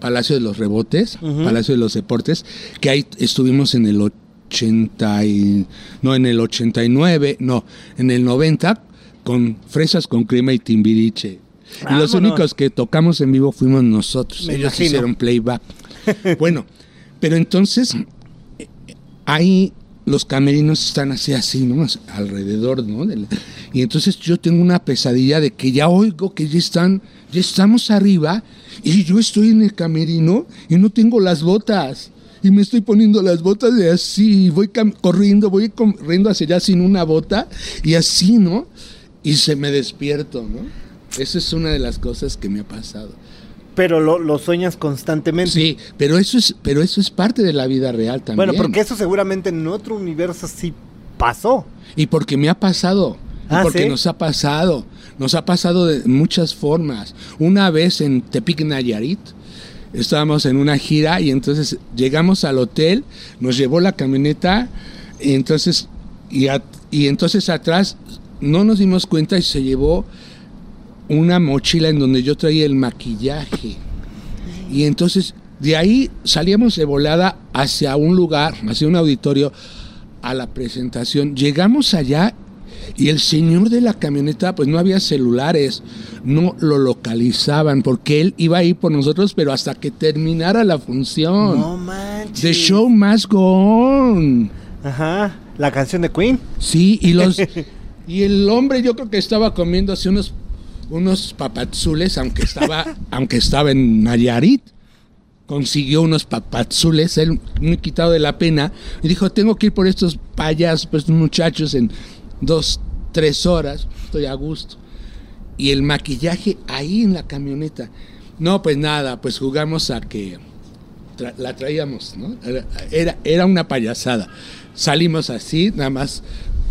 B: Palacio de los Rebotes. Palacio de los Deportes, que ahí estuvimos en el 80 y, no, en el 89, no, en el 90 con Fresas con Crema y Timbiriche. Y los únicos que tocamos en vivo fuimos nosotros.
A: Me
B: Ellos
A: imagino.
B: hicieron playback. <laughs> bueno, pero entonces ahí los camerinos están así, así, ¿no? Alrededor, ¿no? Y entonces yo tengo una pesadilla de que ya oigo que ya están, ya estamos arriba y yo estoy en el camerino y no tengo las botas. Y me estoy poniendo las botas de así, voy corriendo, voy corriendo hacia allá sin una bota y así, ¿no? Y se me despierto, ¿no? Esa es una de las cosas que me ha pasado.
A: Pero lo, lo sueñas constantemente.
B: Sí, pero eso es, pero eso es parte de la vida real también.
A: Bueno, porque eso seguramente en otro universo sí pasó.
B: Y porque me ha pasado. Y
A: Ah,
B: porque
A: ¿sí?
B: nos ha pasado. Nos ha pasado de muchas formas. Una vez en Tepic Nayarit, estábamos en una gira y entonces llegamos al hotel, nos llevó la camioneta, y entonces, y, y entonces atrás no nos dimos cuenta y se llevó una mochila en donde yo traía el maquillaje. Y entonces de ahí salíamos de volada hacia un lugar, hacia un auditorio, a la presentación. Llegamos allá y el señor de la camioneta, pues no había celulares, no lo localizaban porque él iba a ir por nosotros, pero hasta que terminara la función.
A: No manches.
B: The show must go on.
A: Ajá. La canción de Queen.
B: Sí, y los <laughs> y el hombre yo creo que estaba comiéndose unos unos papazules, aunque estaba <laughs> aunque estaba en Nayarit. Consiguió unos papazules, él muy quitado de la pena, y dijo, tengo que ir por estos payasos, por estos muchachos en dos, tres horas, estoy a gusto. Y el maquillaje ahí en la camioneta. No, pues nada, pues jugamos a que la traíamos, ¿no? Era, era, una payasada. Salimos así, nada más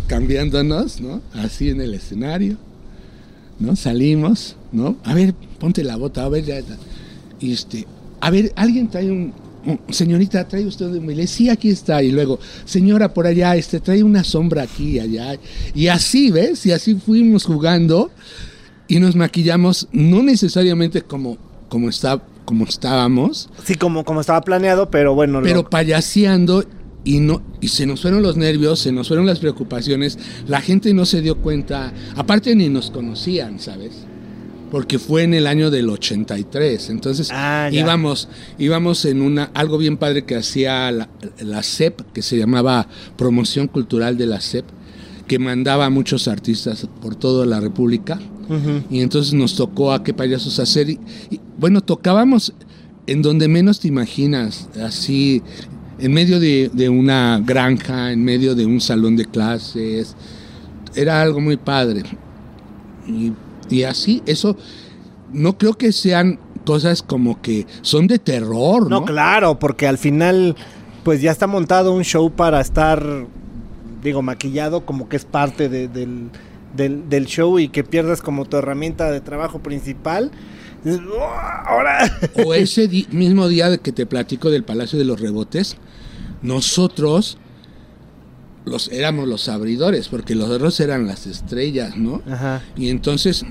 B: cambiándonos, ¿no? Así en el escenario, ¿no? Salimos, ¿no? A ver, ponte la bota, a ver, ya, ya. Y este, a ver, alguien trae un- señorita, trae usted un humilde, sí, aquí está, y luego, señora, por allá, este, trae una sombra aquí, allá, y así, ¿ves? Y así fuimos jugando, y nos maquillamos, no necesariamente como, como, está, como estábamos,
A: Sí, como, como estaba planeado, pero bueno. lo-
B: pero payaseando y no y se nos fueron los nervios, se nos fueron las preocupaciones, la gente no se dio cuenta, aparte ni nos conocían, ¿sabes? Porque fue en el año del 83, entonces
A: Ah,
B: íbamos íbamos en una algo bien padre que hacía la, la CEP, que se llamaba Promoción Cultural de la CEP, que mandaba a muchos artistas por toda la República. Y entonces nos tocó a qué payasos hacer. Y, y, bueno, tocábamos en donde menos te imaginas, así, en medio de, de una granja, en medio de un salón de clases. Era algo muy padre. Y, y así, eso, no creo que sean cosas como que son de terror, ¿no?
A: No, claro, porque al final, pues ya está montado un show para estar, digo, maquillado, como que es parte de- del, del, del show y que pierdas como tu herramienta de trabajo principal. Dices, "Oh, Ahora.
B: O ese di- mismo día de que te platico del Palacio de los Rebotes, nosotros los éramos los abridores, porque los otros eran las estrellas, ¿no?
A: Ajá.
B: Y entonces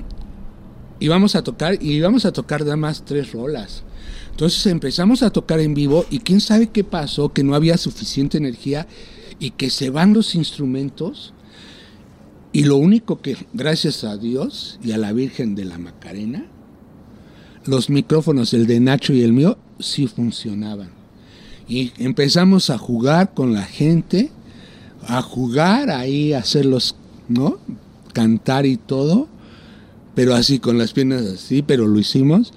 B: íbamos a tocar y íbamos a tocar nada más tres rolas. Entonces empezamos a tocar en vivo y quién sabe qué pasó, que no había suficiente energía y que se van los instrumentos y lo único que, gracias a Dios y a la Virgen de la Macarena, los micrófonos, el de Nacho y el mío, sí funcionaban. Y empezamos a jugar con la gente, a jugar ahí, a hacerlos, ¿no? cantar y todo, pero así con las piernas así, pero lo hicimos.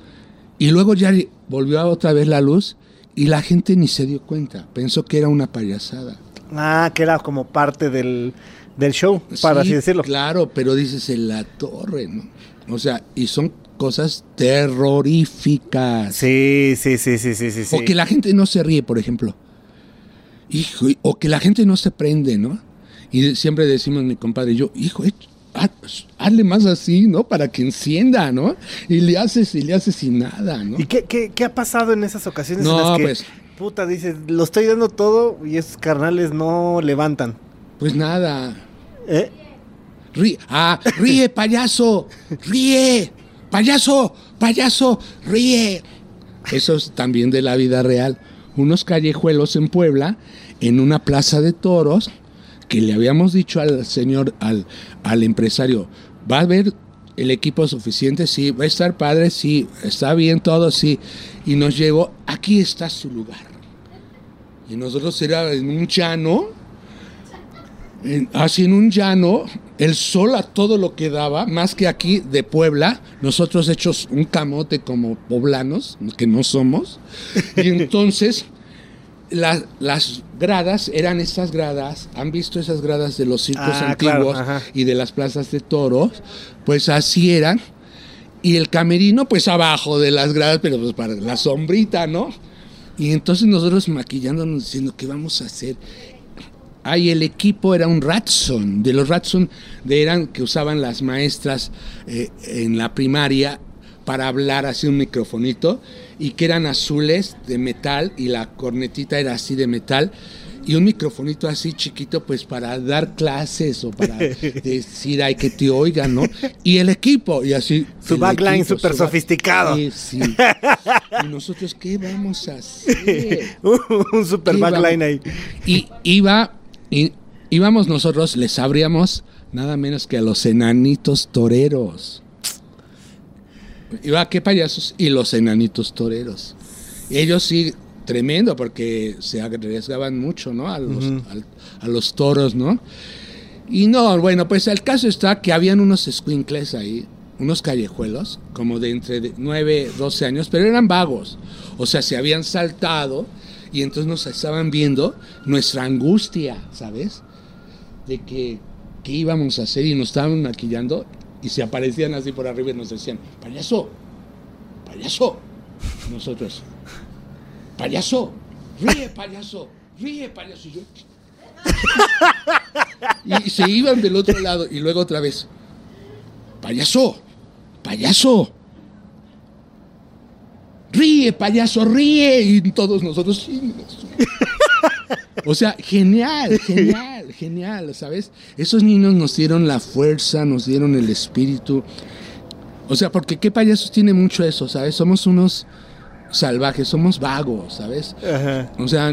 B: Y luego ya volvió a otra vez la luz y la gente ni se dio cuenta, pensó que era una payasada.
A: Ah, que era como parte del, del show, para
B: Sí,
A: así decirlo.
B: Claro, pero dices en la torre, ¿no? O sea, y son cosas terroríficas.
A: Sí, sí, sí, sí, sí, sí. sí.
B: O que la gente no se ríe, por ejemplo. Hijo, o que la gente no se prende, ¿no? Y siempre decimos mi compadre y yo, hijo, eh, haz- hazle más así, ¿no? Para que encienda, ¿no? Y le haces y le haces y nada, ¿no?
A: ¿Y qué, qué, qué ha pasado en esas ocasiones en
B: No,
A: las que,
B: pues-
A: puta, dices, lo estoy dando todo y esos carnales no levantan?
B: Pues nada.
A: ¿Eh?
B: Ríe, ah, ríe, <laughs> payaso, ríe, payaso, payaso, ríe. Eso es también de la vida real. Unos callejuelos en Puebla, en una plaza de toros, que le habíamos dicho al señor, al, al empresario, ¿va a haber el equipo suficiente? Sí, va a estar padre, sí, está bien todo, sí. Y nos llevó, aquí está su lugar. Y nosotros era en un llano, en- así en un llano, el sol a todo lo que daba, más que aquí de Puebla, nosotros hechos un camote como poblanos, que no somos, y <laughs> entonces la- las gradas eran estas gradas, han visto esas gradas de los circos
A: Ah,
B: antiguos y de las plazas de toros, pues así eran, y el camerino pues abajo de las gradas, pero pues para la sombrita, ¿no? Y entonces nosotros maquillándonos diciendo, ¿qué vamos a hacer? Ay, el equipo era un Ratson, de los Ratson de eran que usaban las maestras eh, en la primaria para hablar así un microfonito y que eran azules de metal y la cornetita era así de metal y un microfonito así chiquito pues para dar clases o para <laughs> decir ay que te oigan, ¿no? Y el equipo y así
A: Su backline súper
B: su
A: sofisticado.
B: Sí, sí. <laughs> Y nosotros qué vamos a <laughs> hacer?
A: un super backline ahí.
B: Y iba, y, íbamos nosotros, les abríamos nada menos que a los enanitos toreros. Iba, qué payasos, y los enanitos toreros. Ellos sí, tremendo, porque se arriesgaban mucho, ¿no? A los, al- a los toros, ¿no? Y no, bueno, pues el caso está que habían unos squinkles ahí, unos callejuelos, como de entre de 9, 12 años, pero eran vagos. O sea, se habían saltado y entonces nos estaban viendo nuestra angustia, ¿sabes? De que qué íbamos a hacer y nos estaban maquillando y se aparecían así por arriba y nos decían, payaso, payaso. Nosotros, payaso, ríe, payaso, ríe, payaso. Y yo, y se iban del otro lado y luego otra vez, payaso, payaso. Ríe, payaso, ríe. Y todos nosotros, "Sí". O sea, genial, <laughs> genial, genial, ¿sabes? Esos niños nos dieron la fuerza, nos dieron el espíritu. O sea, porque qué payasos tiene mucho eso, ¿sabes? Somos unos salvajes, somos vagos, ¿sabes?
A: Ajá.
B: O sea,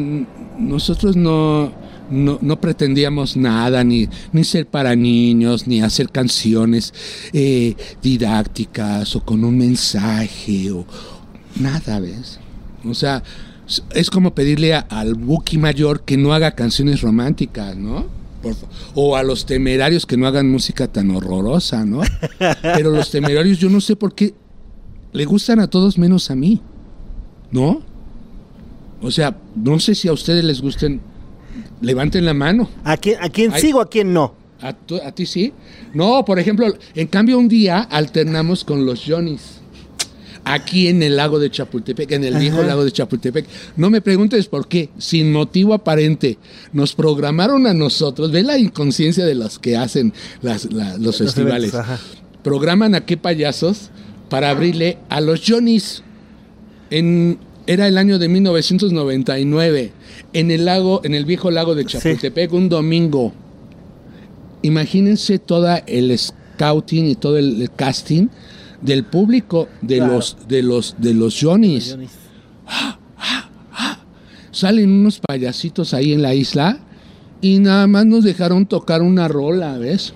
B: nosotros no, no, no pretendíamos nada, ni, ni ser para niños, ni hacer canciones eh, didácticas o con un mensaje, o nada, ¿ves? O sea, es como pedirle a- al Buki mayor que no haga canciones románticas, ¿no? Por o a los temerarios que no hagan música tan horrorosa, ¿no? <laughs> Pero los temerarios yo no sé por qué le gustan a todos menos a mí, ¿no? O sea, no sé si a ustedes les gusten. Levanten la mano.
A: ¿A quién, a quién sigo, a quién no?
B: ¿A, tu- a ti sí? No, por ejemplo, en cambio un día alternamos con los Johnnies. Aquí en el lago de Chapultepec, en el viejo lago de Chapultepec. No me preguntes por qué, sin motivo aparente. Nos programaron a nosotros. Ve la inconsciencia de los que hacen las- la- los festivales.
A: eventos.
B: Programan a qué payasos para abrirle a los Johnnies. En, era el año de 1999, en el lago, en el viejo lago de Chapultepec, un domingo. Imagínense toda el scouting y todo el casting del público de
A: Claro.
B: los de los de los Johnnies. Salen unos payasitos ahí en la isla y nada más nos dejaron tocar una rola, ¿ves?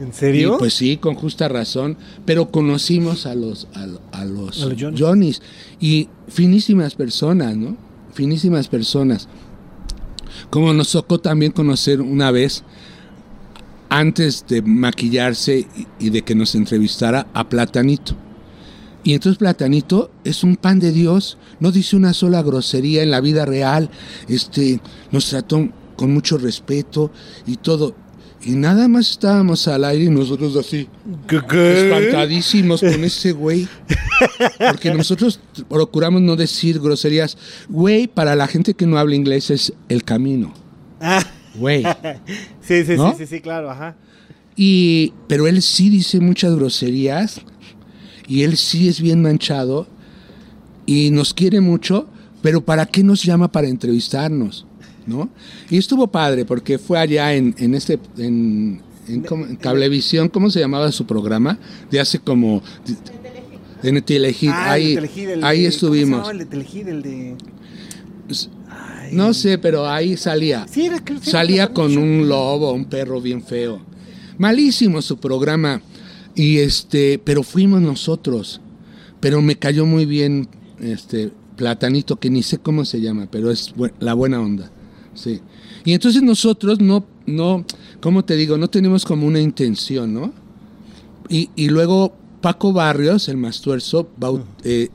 A: ¿En serio?
B: Y pues sí, con justa razón, pero conocimos a los, a, a los,
A: A los Johnnies.
B: Johnnies. y finísimas personas, ¿no? Finísimas personas. Como nos tocó también conocer una vez antes de maquillarse y, de que nos entrevistara a Platanito. Y entonces Platanito es un pan de Dios, no dice una sola grosería en la vida real, este, nos trató con mucho respeto y todo. Y nada más estábamos al aire y nosotros así, espantadísimos con ese güey. Porque nosotros procuramos no decir groserías. Güey, para la gente que no habla inglés es el camino.
A: Ah,
B: Güey. <laughs>
A: sí, sí,
B: ¿No?
A: sí, sí, sí, claro, ajá.
B: Y, pero él sí dice muchas groserías y él sí es bien manchado y nos quiere mucho, pero ¿para qué nos llama para entrevistarnos? ¿No? Y estuvo padre porque fue allá en, en este, en, en cómo- en Cablevisión, ¿cómo se llamaba su programa? De hace como... En el Telehit,
A: Ah,
B: ahí,
A: el el
B: ahí
A: de-
B: estuvimos.
A: ¿Cómo se llamaba el de Telehit, el de... Ay.
B: No sé, pero ahí salía.
A: Sí, era, creo que
B: Salía
A: era
B: con un lobo, un perro bien feo. Malísimo su programa. Y este, pero fuimos nosotros. Pero me cayó muy bien este Platanito, que ni sé cómo se llama, pero es bu- la buena onda. Sí. Y entonces nosotros no, no, ¿cómo te digo? No tenemos como una intención, ¿no? Y, y luego Paco Barrios, el más tuerzo, bau- eh,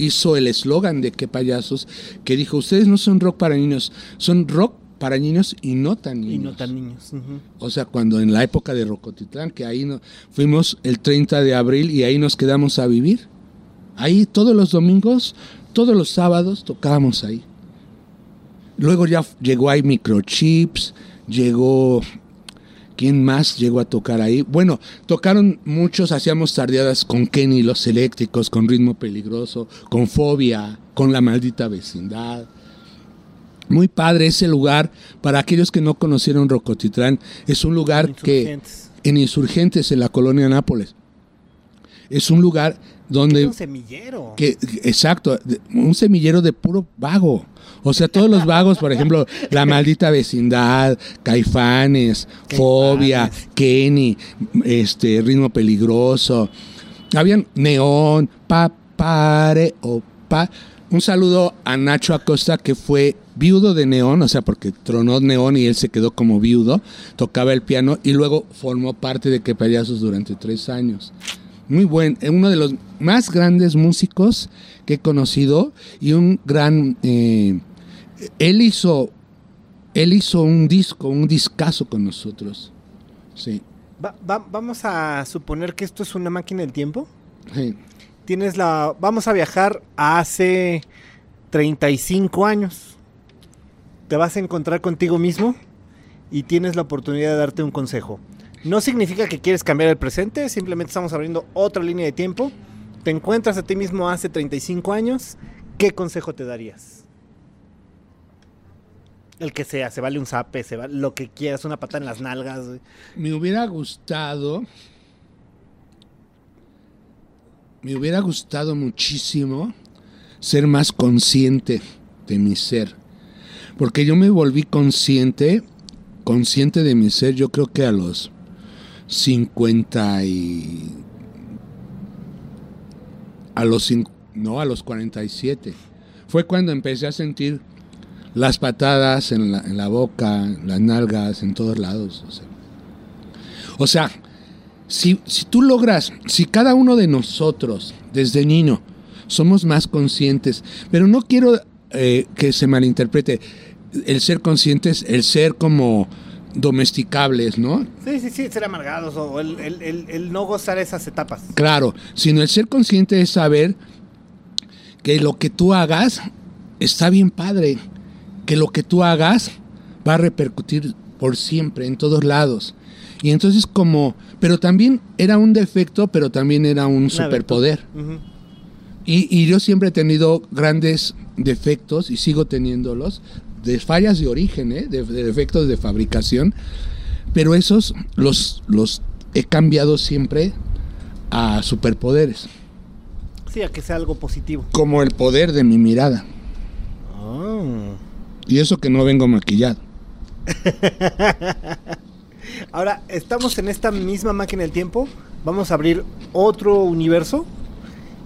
B: hizo el eslogan de Qué payasos, que dijo, ustedes no son rock para niños, son rock para niños y no tan niños.
A: Y no tan niños.
B: O sea, cuando en la época de Rocotitlán, que ahí no, fuimos el 30 de abril y ahí nos quedamos a vivir. Ahí todos los domingos, todos los sábados tocábamos ahí. Luego ya llegó ahí Microchips, llegó... ¿Quién más llegó a tocar ahí? Bueno, tocaron muchos, hacíamos tardeadas con Kenny, Los Eléctricos, con Ritmo Peligroso, con Fobia, con La Maldita Vecindad. Muy padre ese lugar. Para aquellos que no conocieron Rocotitlán, es un lugar que en Insurgentes, en la colonia Nápoles. Es un lugar donde...
A: Era un semillero.
B: Que, exacto, un semillero de puro vago. O sea, todos los vagos, por ejemplo, La <laughs> Maldita Vecindad, Caifanes, Fobia, Kenny, este, Ritmo Peligroso. Habían Neón, Pa, Pare, o Pa. Un saludo a Nacho Acosta, que fue viudo de Neón, o sea, porque tronó Neón y él se quedó como viudo, tocaba el piano y luego formó parte de Que Payasos durante tres años. Muy buen, eh, uno de los más grandes músicos que he conocido y un gran... eh, él hizo, él hizo un disco, un discazo con nosotros. Sí,
A: Va- va- vamos a suponer que esto es una máquina del tiempo.
B: sí.
A: Tienes la... Vamos a viajar a hace 35 años. Te vas a encontrar contigo mismo y tienes la oportunidad de darte un consejo. No significa que quieres cambiar el presente, simplemente estamos abriendo otra línea de tiempo. Te encuentras a ti mismo hace 35 años, ¿qué consejo te darías? El que sea, se vale un zape, se vale lo que quieras, una patada en las nalgas.
B: Me hubiera gustado, me hubiera gustado muchísimo ser más consciente de mi ser. Porque yo me volví consciente, consciente de mi ser, yo creo que a los 50 y... A los, no, a los 47. Fue cuando empecé a sentir las patadas en la, en la boca, las nalgas, en todos lados. O sea, o sea, si, si tú logras, si cada uno de nosotros, desde niño, somos más conscientes, pero no quiero eh, que se malinterprete, el ser conscientes, el ser como domesticables, ¿no?
A: Sí, sí, sí, ser amargados o el, el- el- el no gozar esas etapas.
B: Claro, sino el ser consciente es saber que lo que tú hagas está bien padre, que lo que tú hagas va a repercutir por siempre, en todos lados. Y entonces como, pero también era un defecto, pero también era un
A: Una
B: superpoder. Y, y yo siempre he tenido grandes defectos y sigo teniéndolos, de fallas de origen, ¿eh? de, de defectos de fabricación, pero esos los, los he cambiado siempre a superpoderes,
A: Sí, a que sea algo positivo.
B: como el poder de mi mirada.
A: Ah.
B: Y eso que no vengo maquillado. <laughs>
A: Ahora, estamos en esta misma máquina del tiempo. Vamos a abrir otro universo.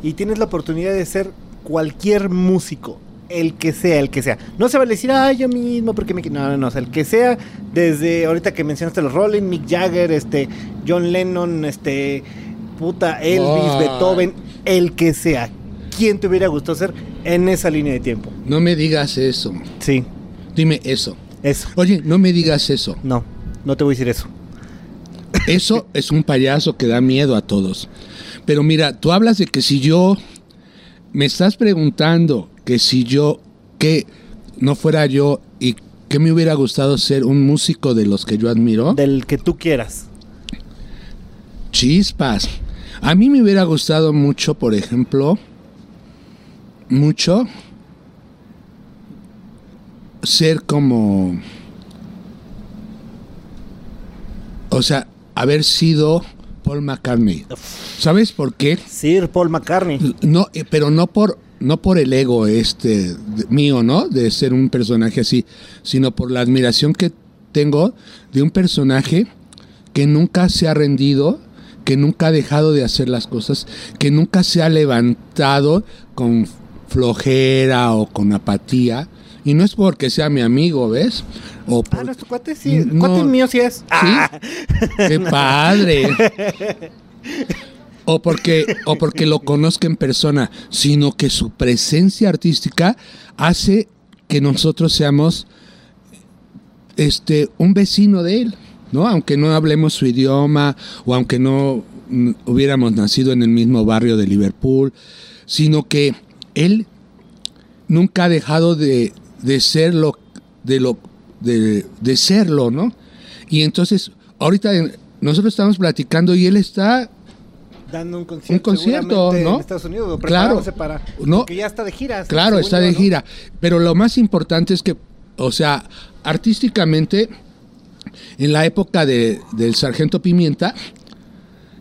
A: Y tienes la oportunidad de ser cualquier músico. el que sea, el que sea. No se vale decir, ay, yo mismo, porque me... No, no, no, o sea, el que sea, desde ahorita que mencionaste los Rolling, Mick Jagger, este, John Lennon, este, puta, Elvis,
B: Oh.
A: Beethoven, el que sea. ¿Quién te hubiera gustado ser en esa línea de tiempo?
B: No me digas eso.
A: Sí,
B: Dime eso.
A: eso.
B: Oye, no me digas eso.
A: No, no te voy a decir eso.
B: Eso <laughs> es un payaso que da miedo a todos. Pero mira, tú hablas de que si yo me estás preguntando que si yo que no fuera yo y que me hubiera gustado ser un músico de los que yo admiro,
A: Del que tú quieras.
B: chispas. A mí me hubiera gustado mucho, por ejemplo, mucho ser como o sea, haber sido Paul McCartney. ¿Sabes por qué?
A: Sir Paul McCartney.
B: No, eh, pero no por no por el ego este de- mío, ¿no? De ser un personaje así, sino por la admiración que tengo de un personaje que nunca se ha rendido, que nunca ha dejado de hacer las cosas, que nunca se ha levantado con flojera o con apatía. Y no es porque sea mi amigo, ¿ves? O por-
A: Ah, nuestro cuate sí.
B: No.
A: Cuate mío sí es. Ah,
B: ¡Qué padre! <laughs> O porque, o porque lo conozca en persona, sino que su presencia artística hace que nosotros seamos este un vecino de él, ¿no? Aunque no hablemos su idioma o aunque no mm, hubiéramos nacido en el mismo barrio de Liverpool, sino que él nunca ha dejado de, de ser lo de lo de, de serlo, ¿no? Y entonces ahorita nosotros estamos platicando y él está
A: dando un concierto.
B: Un concierto, ¿no?
A: En Estados Unidos.
B: Claro.
A: para.
B: No.
A: Porque ya está de gira.
B: Claro, está
A: yo,
B: de
A: ¿no?
B: gira. Pero lo más importante es que, o sea, artísticamente, en la época de, del Sargento Pimienta,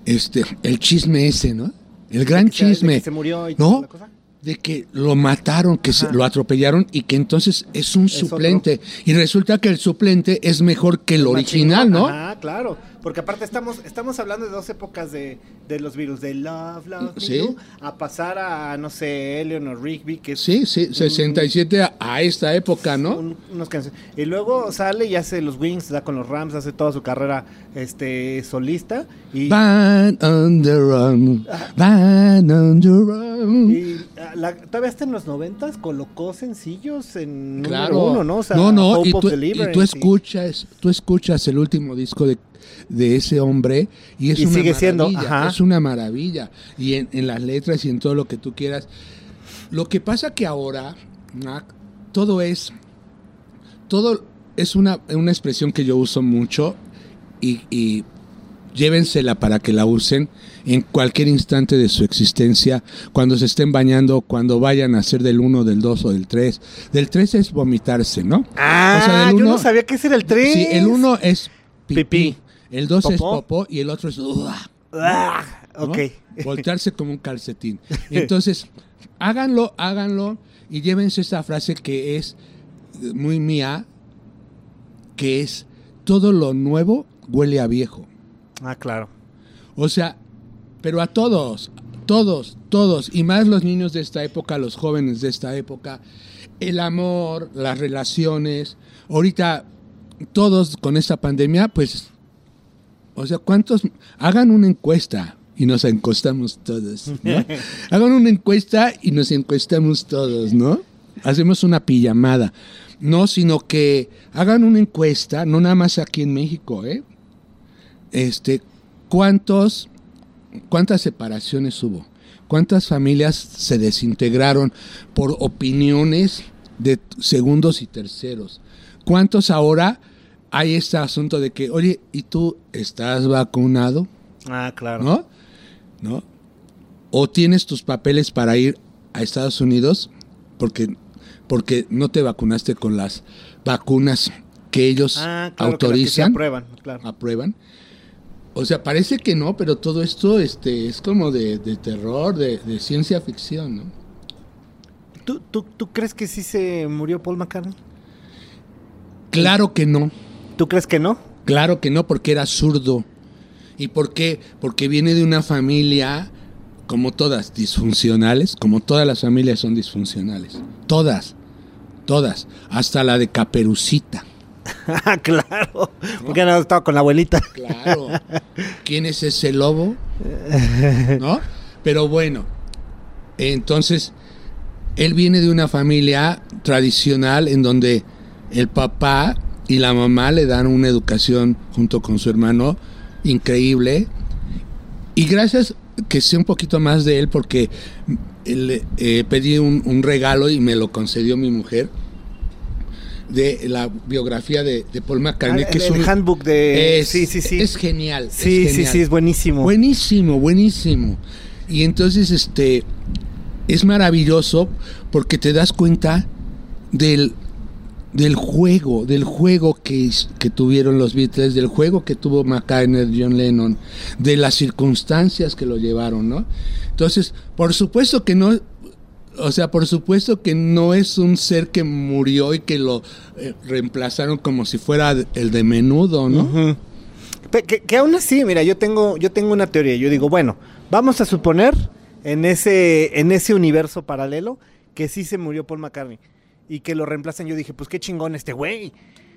B: este, el chisme ese, ¿no? El gran
A: que se-
B: chisme.
A: que se murió y toda
B: ¿No?
A: la cosa.
B: De que lo mataron, que se- lo atropellaron y que entonces es un
A: Es otro.
B: suplente. Y resulta que el suplente es mejor que el original. ¿no?
A: Ajá, claro. Porque aparte estamos, estamos hablando de dos épocas de, de los virus, de Love, Love, Me
B: Sí.
A: Do, a pasar a, no sé, Eleanor Rigby, que es
B: Sí, sí, 67 a, a esta época, ¿no?
A: un- unos. Y luego sale y hace los Wings, da con los Rams, hace toda su carrera este solista. Y,
B: Van on the run, van on the run.
A: y, ah, la- todavía hasta en los noventas colocó sencillos en
B: Claro.
A: número uno, ¿no? O sea,
B: no, no, y tú, y tú
A: y-
B: escuchas, tú escuchas el último disco de, de ese hombre y es
A: Y
B: una
A: sigue siendo,
B: maravilla,
A: ajá.
B: es una maravilla. Y en, en las letras y en todo lo que tú quieras. Lo que pasa que ahora, Mac, todo es, todo es una, una expresión que yo uso mucho y, y llévensela para que la usen en cualquier instante de su existencia, cuando se estén bañando, cuando vayan a hacer del 1, del 2 o del 3. Del 3 es vomitarse, ¿no?
A: Ah,
B: O sea, del
A: yo no sabía que ese era el 3.
B: Sí, el 1 es pipí,
A: Pipí.
B: El 2 es
A: Popó.
B: y el otro es... "Uah",
A: Ah,
B: ¿no?
A: ok. <laughs>
B: Voltearse como un calcetín. Entonces, háganlo, háganlo y llévense esta frase que es muy mía, que es, todo lo nuevo huele a viejo.
A: Ah, claro.
B: O sea, pero a todos, todos, todos, y más los niños de esta época, los jóvenes de esta época, el amor, las relaciones, ahorita todos con esta pandemia, pues, o sea, ¿cuántos? Hagan una encuesta y nos encostamos todos, ¿no? <laughs> Hagan una encuesta y nos encuestamos todos, ¿no? Hacemos una pijamada. No, sino que hagan una encuesta, no nada más aquí en México, ¿eh? este, ¿cuántos, ¿cuántas separaciones hubo? ¿Cuántas familias se desintegraron por opiniones de segundos y terceros? ¿Cuántos ahora hay este asunto de que, oye, ¿y tú estás vacunado?
A: Ah, claro.
B: ¿No? ¿No? ¿O tienes tus papeles para ir a Estados Unidos porque, porque no te vacunaste con las vacunas que ellos
A: Ah, claro, que
B: autorizan?
A: aprueban, claro.
B: aprueban. O sea, parece que no, pero todo esto este, es como de, de terror, de, de ciencia ficción, ¿no?
A: ¿Tú, tú, ¿Tú crees que sí se murió Paul McCartney?
B: Claro que no,
A: ¿Tú crees que no?
B: claro que no, porque era zurdo. ¿Y por qué? Porque viene de una familia como todas, disfuncionales, como todas las familias son disfuncionales. Todas, todas, hasta la de Caperucita. <laughs>
A: Ah, claro, porque no estaba con la abuelita.
B: Claro. <laughs> ¿Quién es ese lobo? ¿No? Pero bueno, entonces, él viene de una familia tradicional en donde el papá y la mamá le dan una educación junto con su hermano increíble. Y gracias que sé un poquito más de él porque le eh, pedí un, un regalo y me lo concedió mi mujer de la biografía de, de Paul McCartney,
A: Ah,
B: que
A: el-
B: es un
A: handbook de...
B: es,
A: sí, sí, sí.
B: es genial. es
A: sí, sí,
B: genial.
A: sí, es buenísimo.
B: Buenísimo, buenísimo. Y entonces, este, es maravilloso porque te das cuenta del, del juego, del juego que, que tuvieron los Beatles, del juego que tuvo McCartney, John Lennon, de las circunstancias que lo llevaron, ¿no? Entonces, por supuesto que no, o sea, por supuesto que no es un ser que murió y que lo eh, reemplazaron como si fuera el de menudo, ¿no?
A: Que, que aún así, mira, yo tengo, yo tengo una teoría. Yo digo, bueno, vamos a suponer en ese, en ese universo paralelo que sí se murió Paul McCartney y que lo reemplazan. Yo dije, pues qué chingón este güey.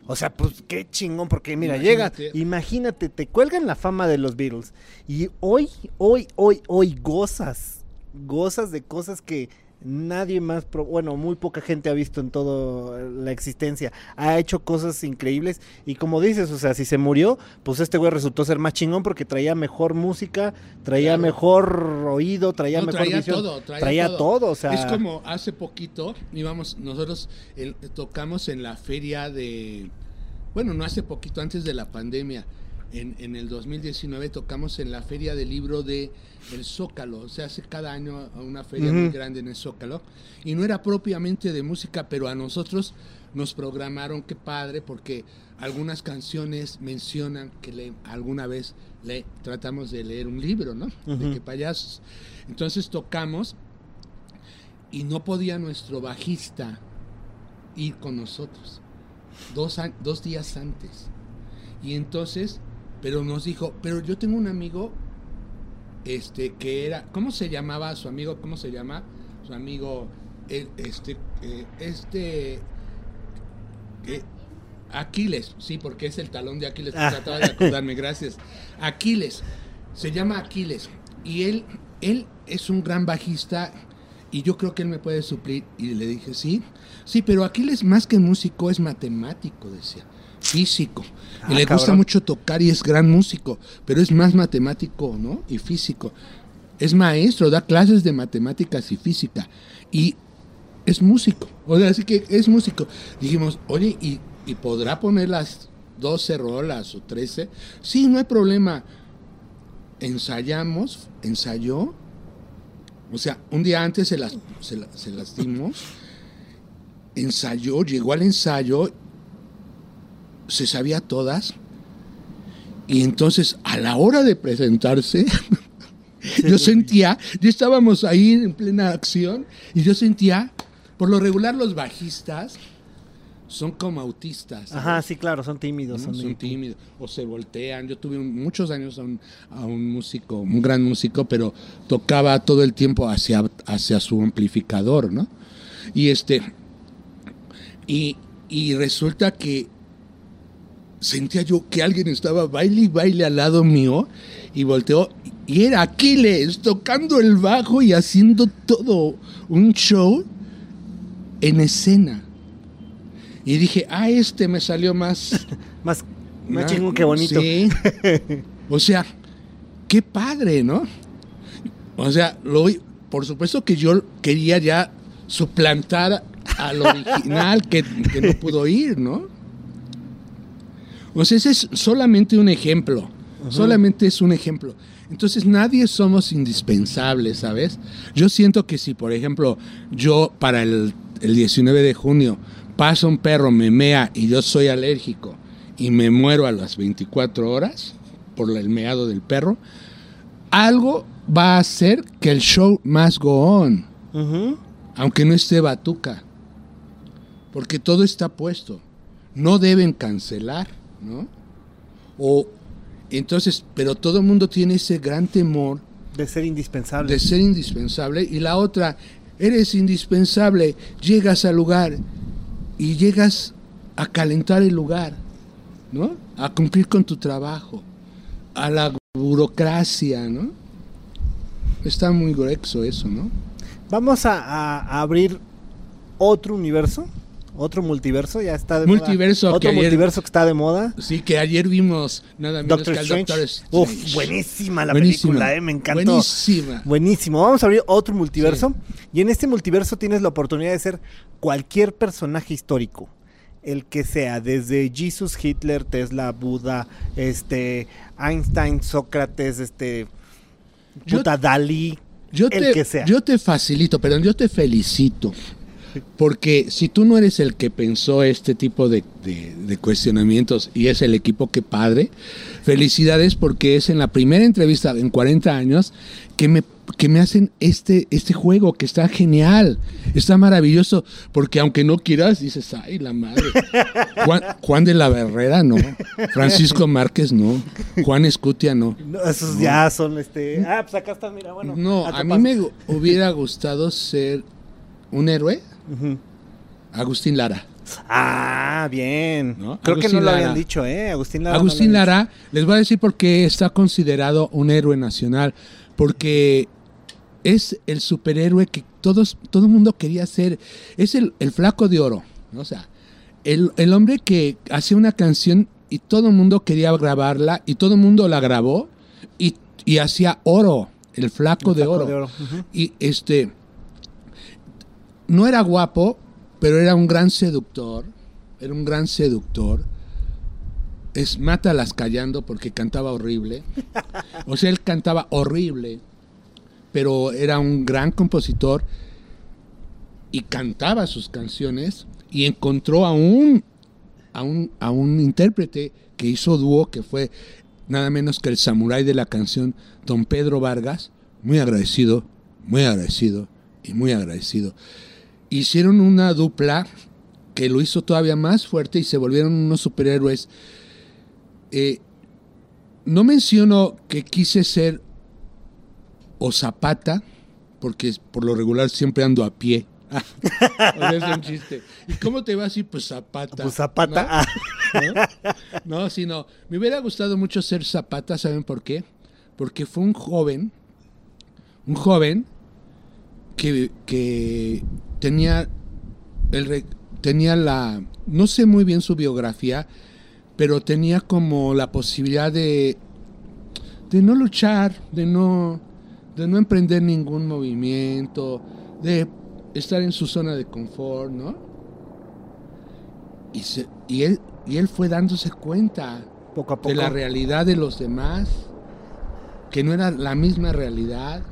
A: O sea, pues qué chingón, porque mira, llega,
B: imagínate,
A: te cuelgan la fama de los Beatles y hoy, hoy, hoy, hoy gozas, gozas de cosas que nadie más, pro- bueno, muy poca gente ha visto en toda la existencia. Ha hecho cosas increíbles y como dices, o sea, si se murió, pues este güey resultó ser más chingón porque traía mejor música, traía
B: Claro.
A: mejor oído, traía
B: No,
A: mejor
B: traía
A: visión.
B: todo, traía,
A: traía
B: todo.
A: todo, o sea,
B: Es como hace poquito íbamos, nosotros tocamos en la feria de, bueno, no hace poquito, antes de la pandemia, en, en el 2019 tocamos en la feria del libro de El Zócalo, se hace cada año una feria muy grande en el Zócalo, y no era propiamente de música, pero a nosotros nos programaron, qué padre, porque algunas canciones mencionan que le, alguna vez le tratamos de leer un libro, ¿no? De que payasos. Entonces tocamos y no podía nuestro bajista ir con nosotros dos, dos días antes. Y entonces, pero nos dijo, pero yo tengo un amigo, este, que era, ¿cómo se llamaba su amigo? ¿Cómo se llama? Su amigo, el- este, eh, este, eh, Aquiles, sí, porque es el talón de Aquiles,
A: Ah.
B: trataba de acordarme, gracias. Aquiles, se llama Aquiles, y él, él es un gran bajista, y yo creo que él me puede suplir. Y le dije, sí, sí, pero Aquiles más que músico es matemático, decía, físico.
A: Ah,
B: y le gusta mucho tocar y es gran músico, pero es más matemático, ¿no? Y físico. Es maestro, da clases de matemáticas y física. Y es músico. O sea, así que es músico. Dijimos, oye, ¿y, y podrá poner las 12 rolas o 13? Sí, no hay problema. Ensayamos, ensayó. O sea, un día antes se las, se, la- se las dimos. Ensayó, llegó al ensayo, se sabía todas. Y entonces, a la hora de presentarse, <laughs> yo sentía, ya estábamos ahí en plena acción, y yo sentía, por lo regular los bajistas son como autistas. ¿sabes?
A: Ajá, sí, claro, son tímidos.
B: ¿no?
A: Son,
B: Son tímidos o se voltean. Yo tuve muchos años a un, a un músico, un gran músico, pero tocaba todo el tiempo hacia, hacia su amplificador, ¿no? Y este, y, y resulta que sentía yo que alguien estaba baile y baile al lado mío y volteó y era Aquiles tocando el bajo y haciendo todo un show en escena. Y dije, ah, este me salió más... <laughs>
A: Más, más
B: Ah,
A: chingón que bonito.
B: Sí. <laughs> O sea, qué padre, ¿no? O sea, lo, por supuesto que yo quería ya suplantar al original que, que no pudo ir, ¿no? O sea, ese es solamente un ejemplo. Solamente es un ejemplo. Entonces nadie somos indispensables, ¿sabes? Yo siento que si, por ejemplo, yo para el, el 19 de junio pasa un perro, me mea y yo soy alérgico y me muero a las 24 horas por el meado del perro, algo va a hacer que el show más go on, aunque no esté batuca, porque todo está puesto. No deben cancelar, ¿no? O entonces, pero todo el mundo tiene ese gran temor
A: De ser indispensable.
B: de ser indispensable. Y la otra, eres indispensable, llegas al lugar y llegas a calentar el lugar, ¿no? A cumplir con tu trabajo, a la burocracia, ¿no? Está muy grueso eso, ¿no?
A: Vamos a, abrir otro universo, otro multiverso, ya está de
B: Multiverso
A: moda. Otro
B: ayer-
A: multiverso que está de moda.
B: Sí, que ayer vimos nada menos
A: Doctor
B: que al
A: Strange.
B: Doctor
A: Uf,
B: Strange.
A: buenísima la
B: Buenísima.
A: película, eh, me encantó.
B: Buenísima.
A: Buenísimo. Vamos a abrir otro multiverso. Y en este multiverso tienes la oportunidad de ser cualquier personaje histórico. El que sea, desde Jesus, Hitler, Tesla, Buda, este, Einstein, Sócrates, este,
B: Yo-
A: puta Dalí,
B: Yo
A: el
B: te,
A: que sea.
B: yo te facilito, perdón, yo te felicito. Porque si tú no eres el que pensó este tipo de, de- de cuestionamientos y es el equipo, que padre. Felicidades porque es en la primera entrevista en 40 años que me, que me hacen este, este juego que está genial, está maravilloso. Porque aunque no quieras, dices, ay, la madre. <laughs> Juan, Juan de la Barrera no. Francisco Márquez no. Juan Escutia no.
A: No, esos ya son, este, ah, pues acá están, mira, bueno.
B: No,
A: acá
B: a mí me hubiera gustado ser un héroe, Agustín Lara.
A: Ah, bien.
B: ¿No?
A: Creo que
B: Agustín
A: no lo
B: Lara.
A: habían dicho, ¿eh? Agustín Lara.
B: Agustín Lara, les voy a decir por qué está considerado un héroe nacional, porque es el superhéroe que todos, todo el mundo quería ser, es el, el flaco de oro, ¿no? o sea, el, el hombre que hacía una canción y todo el mundo quería grabarla y todo el mundo la grabó y, y hacía oro, el flaco, de, oro.
A: de oro.
B: Y este no era guapo, pero era un gran seductor. Era un gran seductor. Es mátalas callando porque cantaba horrible. O sea, él cantaba horrible, pero era un gran compositor y cantaba sus canciones y encontró a un a un, a un intérprete que hizo dúo que fue nada menos que el samurái de la canción Don Pedro Vargas, muy agradecido, muy agradecido y muy agradecido. Hicieron una dupla que lo hizo todavía más fuerte y se volvieron unos superhéroes. Eh, no menciono que quise ser o Zapata, porque por lo regular siempre ando a pie. O <laughs> sea, es un chiste. ¿Y cómo te va así? Pues Zapata.
A: Pues Zapata.
B: ¿no?
A: ah,
B: ¿no? No, sino, me hubiera gustado mucho ser Zapata, ¿saben por qué? Porque fue un joven, un joven que, que tenía, el, tenía la, no sé muy bien su biografía, pero tenía como la posibilidad de, de no luchar, de no, de no emprender ningún movimiento, de estar en su zona de confort, ¿no? Y, se- y, él, y él fue dándose cuenta
A: poco a poco.
B: de la realidad de los demás, que no era la misma realidad.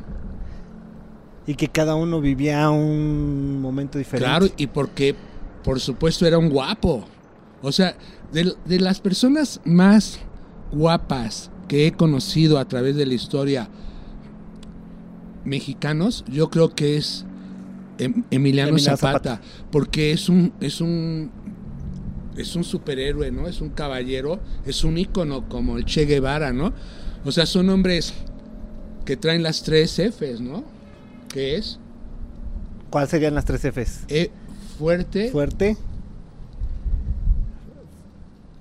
A: Y que cada uno vivía un momento diferente.
B: Claro, y porque, por supuesto, era un guapo. O sea, de, de las personas más guapas que he conocido a través de la historia mexicanos, yo creo que es Em- Emiliano,
A: Emiliano
B: Zapata, porque es un, es un es un superhéroe, ¿no? Es un caballero, es un ícono como el Che Guevara, ¿no? O sea, son hombres que traen las tres Fs, ¿no? Que es
A: ¿Cuáles serían las tres Fs?
B: E fuerte.
A: Fuerte.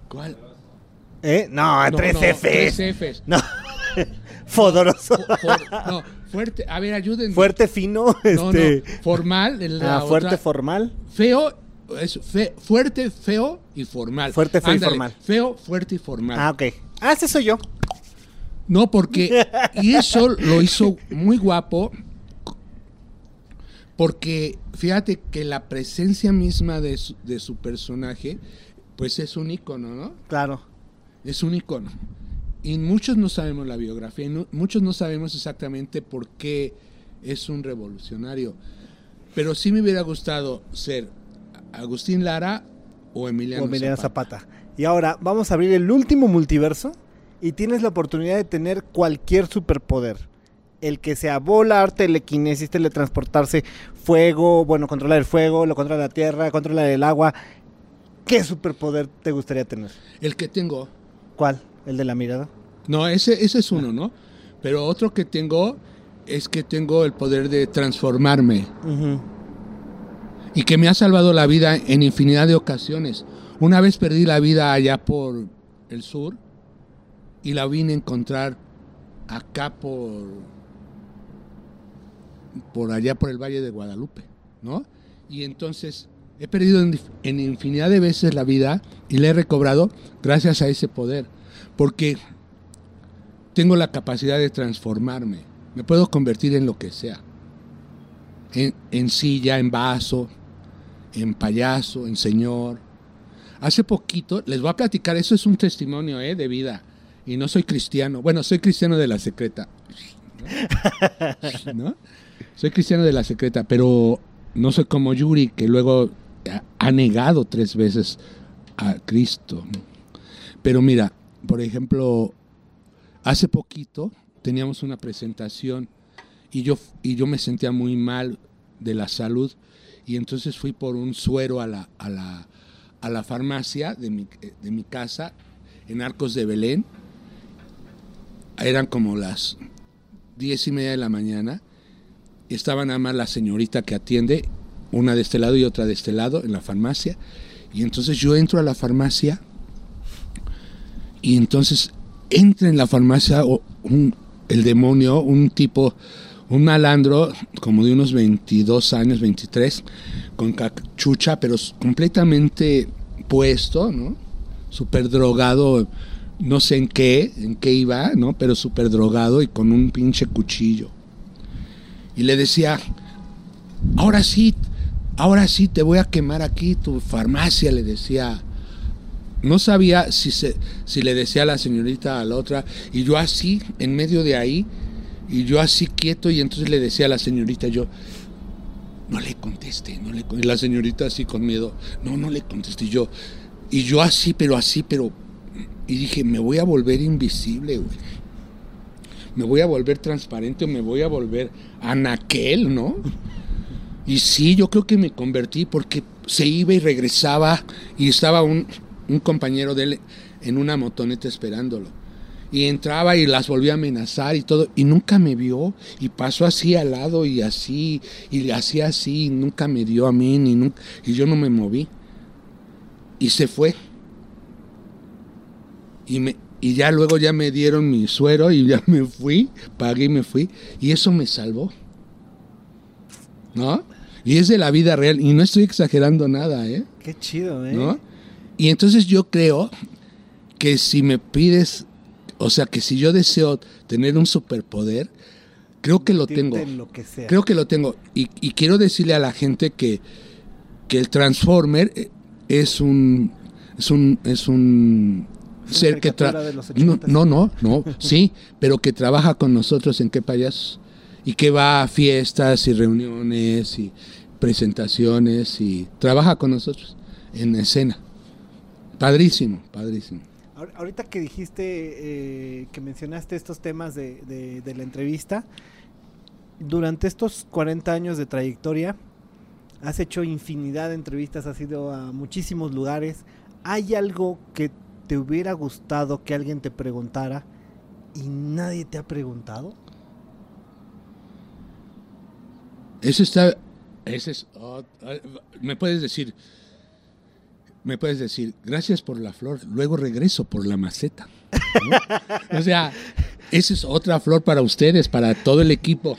B: ¿Cuál?
A: ¿Eh? No,
B: No,
A: tres
B: no,
A: Fs.
B: Tres Fs. <laughs>
A: No. Fodoroso.
B: For- no, fuerte. A ver, ayúdenme.
A: Fuerte, fino.
B: No,
A: Este.
B: no. Formal. la
A: Ah, fuerte,
B: otra.
A: formal.
B: Feo. Es fe- fuerte, feo y formal.
A: Fuerte, feo y formal.
B: Feo, fuerte y formal.
A: Ah, ok. Ah, ese soy yo.
B: No, porque. Y eso lo hizo muy guapo. Porque fíjate que la presencia misma de su, de su personaje, pues es un icono, ¿no?
A: Claro.
B: Es un icono. Y muchos no sabemos la biografía, y no- muchos no sabemos exactamente por qué es un revolucionario. Pero sí me hubiera gustado ser Agustín Lara o Emiliano,
A: o Emiliano
B: Zapata.
A: Zapata. Y ahora vamos a abrir el último multiverso y tienes la oportunidad de tener cualquier superpoder. El que sea volar, telequinesis, teletransportarse, fuego, bueno, controlar el fuego, lo controla la tierra, controlar el agua. ¿Qué superpoder te gustaría tener?
B: El que tengo,
A: ¿Cuál? ¿El de la mirada?
B: no, ese, ese es uno, ¿no? Pero otro que tengo es que tengo el poder de transformarme y que me ha salvado la vida en infinidad de ocasiones. Una vez perdí la vida allá por el sur y la vine a encontrar acá por por allá por el Valle de Guadalupe, ¿no? Y entonces he perdido en, infinidad de veces la vida y la he recobrado gracias a ese poder, porque tengo la capacidad de transformarme, me puedo convertir en lo que sea, en, en silla, en vaso, en payaso, en señor. Hace poquito, les voy a platicar, eso es un testimonio ¿eh? de vida. Y no soy cristiano. Bueno, soy cristiano de la secreta. <laughs> ¿No? Soy cristiano de la secreta, pero no soy como Yuri, que luego ha- ha negado tres veces a Cristo. Pero mira, por ejemplo, hace poquito teníamos una presentación y yo, y yo me sentía muy mal de la salud y entonces fui por un suero a la, a la, a la farmacia de mi, de mi casa en Arcos de Belén. Eran como las diez y media de la mañana. Estaba nada más la señorita que atiende, una de este lado y otra de este lado en la farmacia. Y entonces yo entro a la farmacia y entonces entra en la farmacia el demonio, un tipo, un malandro como de unos 22 años, 23, con cachucha, pero completamente puesto, ¿no? Súper drogado, no sé en qué, en qué iba, ¿no? Pero súper drogado y con un pinche cuchillo. Y le decía, ahora sí, ahora sí te voy a quemar aquí tu farmacia, le decía. No sabía si, se, si le decía a la señorita a la otra, y yo así, en medio de ahí, y yo así quieto, y entonces le decía a la señorita yo, no le conteste, no le con-". Y la señorita así con miedo, no, no le contesté, y yo, y yo así, pero así, pero, y dije, me voy a volver invisible, güey. Me voy a volver transparente, me voy a volver anaquel, ¿no? Y sí, yo creo que me convertí porque se iba y regresaba y estaba un, un compañero de él en una motoneta esperándolo. Y entraba y las volvía a amenazar y todo, y nunca me vio, y pasó así al lado y así, y hacía así, y nunca me dio a mí, ni nunca, y yo no me moví. Y se fue. Y, me, y ya luego ya me dieron mi suero y ya <laughs> me fui, pagué y me fui, y eso me salvó. ¿No? Y es de la vida real, y no estoy exagerando nada, ¿eh?
A: Qué chido, ¿eh?
B: ¿no? Y entonces yo creo que si me pides, o sea, que si yo deseo tener un superpoder, creo que lo tengo.
A: en lo que sea.
B: Creo que lo tengo. Y, y quiero decirle a la gente que, que el Transformer eh, es un es un es un ser que
A: de los
B: no,
A: 80s.
B: no, no, no, sí, pero que trabaja con nosotros en qué payasos y que va a fiestas y reuniones y presentaciones y trabaja con nosotros en escena. Padrísimo, padrísimo.
A: Ahor- Ahorita que dijiste, eh, que mencionaste estos temas de, de- de la entrevista, durante estos 40 años de trayectoria, has hecho infinidad de entrevistas, has ido a muchísimos lugares. ¿Hay algo que te hubiera gustado que alguien te preguntara y nadie te ha preguntado?
B: Eso está. Ese es. ah, me puedes decir. Me puedes decir, gracias por la flor, luego regreso por la maceta. <laughs> o sea, esa es otra flor para ustedes, para todo el equipo.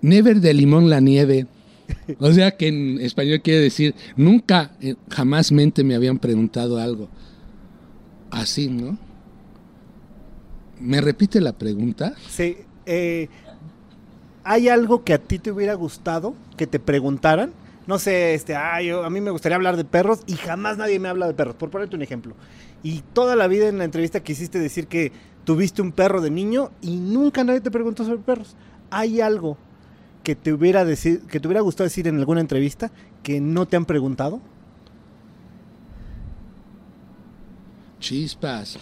B: Never de limón la nieve. O sea que en español quiere decir, nunca, eh, jamás mente me habían preguntado algo. Así, ¿no? ¿Me repite la pregunta?
A: Sí, eh, ¿Hay algo que a ti te hubiera gustado que te preguntaran? No sé, este, ah, yo- a mí me gustaría hablar de perros y jamás nadie me habla de perros, por ponerte un ejemplo. Y toda la vida en la entrevista quisiste decir que tuviste un perro de niño y nunca nadie te preguntó sobre perros. ¿Hay algo que te hubiera decir, que te hubiera gustado decir en alguna entrevista que no te han preguntado?
B: Chispas.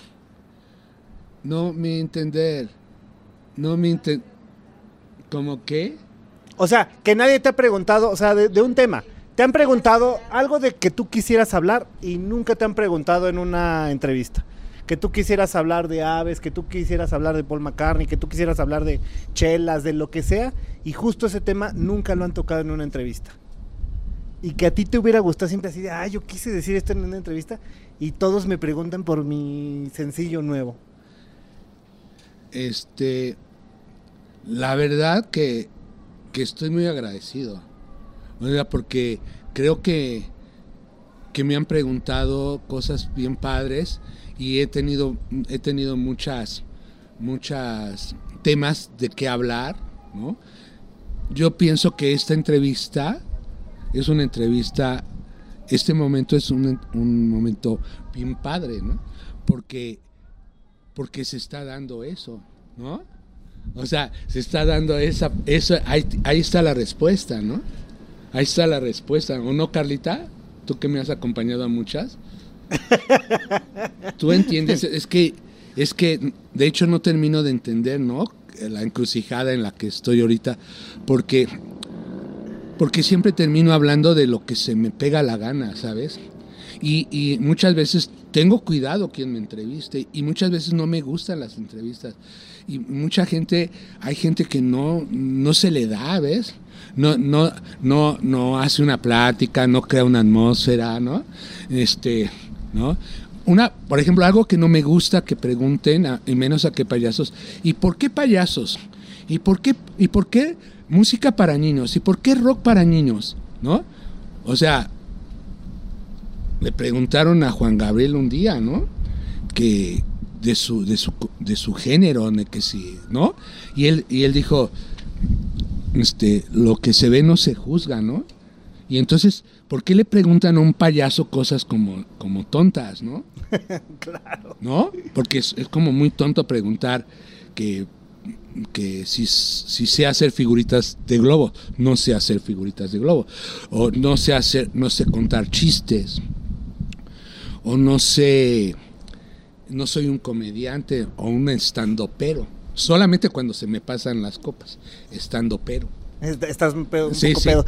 B: No me entender. No me enten... ¿Cómo qué?
A: O sea, que nadie te ha preguntado, o sea, de, de un tema. Te han preguntado algo de que tú quisieras hablar y nunca te han preguntado en una entrevista. que tú quisieras hablar de aves, que tú quisieras hablar de Paul McCartney, que tú quisieras hablar de chelas, de lo que sea, y justo ese tema nunca lo han tocado en una entrevista. Y que a ti te hubiera gustado siempre así de, ah, yo quise decir esto en una entrevista, y todos me preguntan por mi sencillo nuevo.
B: Este, la verdad que, que estoy muy agradecido, o porque creo que, que me han preguntado cosas bien padres y he tenido, he tenido muchas, muchas temas de qué hablar, ¿no? Yo pienso que esta entrevista es una entrevista, este momento es un, un momento bien padre, ¿no? Porque, porque se está dando eso, ¿no? O sea, se está dando esa, eso, ahí, ahí está la respuesta, ¿no? Ahí está la respuesta, ¿o no, Carlita? Tú que me has acompañado a muchas. Tú entiendes, es que, es que, de hecho, no termino de entender, ¿no? La encrucijada en la que estoy ahorita, porque, porque siempre termino hablando de lo que se me pega la gana, ¿sabes? Y, y muchas veces tengo cuidado quien me entreviste y muchas veces no me gustan las entrevistas. Y mucha gente, hay gente que no, no se le da, ¿ves? No, no, no, no hace una plática, no crea una atmósfera, ¿no? Este, ¿no? Una, por ejemplo, algo que no me gusta que pregunten, a- y menos a qué payasos, ¿y por qué payasos? ¿Y por qué, ¿Y por qué música para niños? ¿Y por qué rock para niños? ¿No? O sea, le preguntaron a Juan Gabriel un día, ¿no? Que de su, de su, de su género, de que sí, ¿no? Y él, y él dijo, este, lo que se ve no se juzga, ¿no? Y entonces, ¿por qué le preguntan a un payaso cosas como, como tontas, ¿no? <laughs>
A: Claro.
B: ¿No? Porque es, es como muy tonto preguntar que, que si, si sé hacer figuritas de globo. No sé hacer figuritas de globo. O no sé hacer, no sé contar chistes. O no sé, no soy un comediante o un estandopero. Solamente cuando se me pasan las copas. Estandopero.
A: Est- Estás un, pedo, un
B: Sí,
A: poco
B: sí.
A: pedo.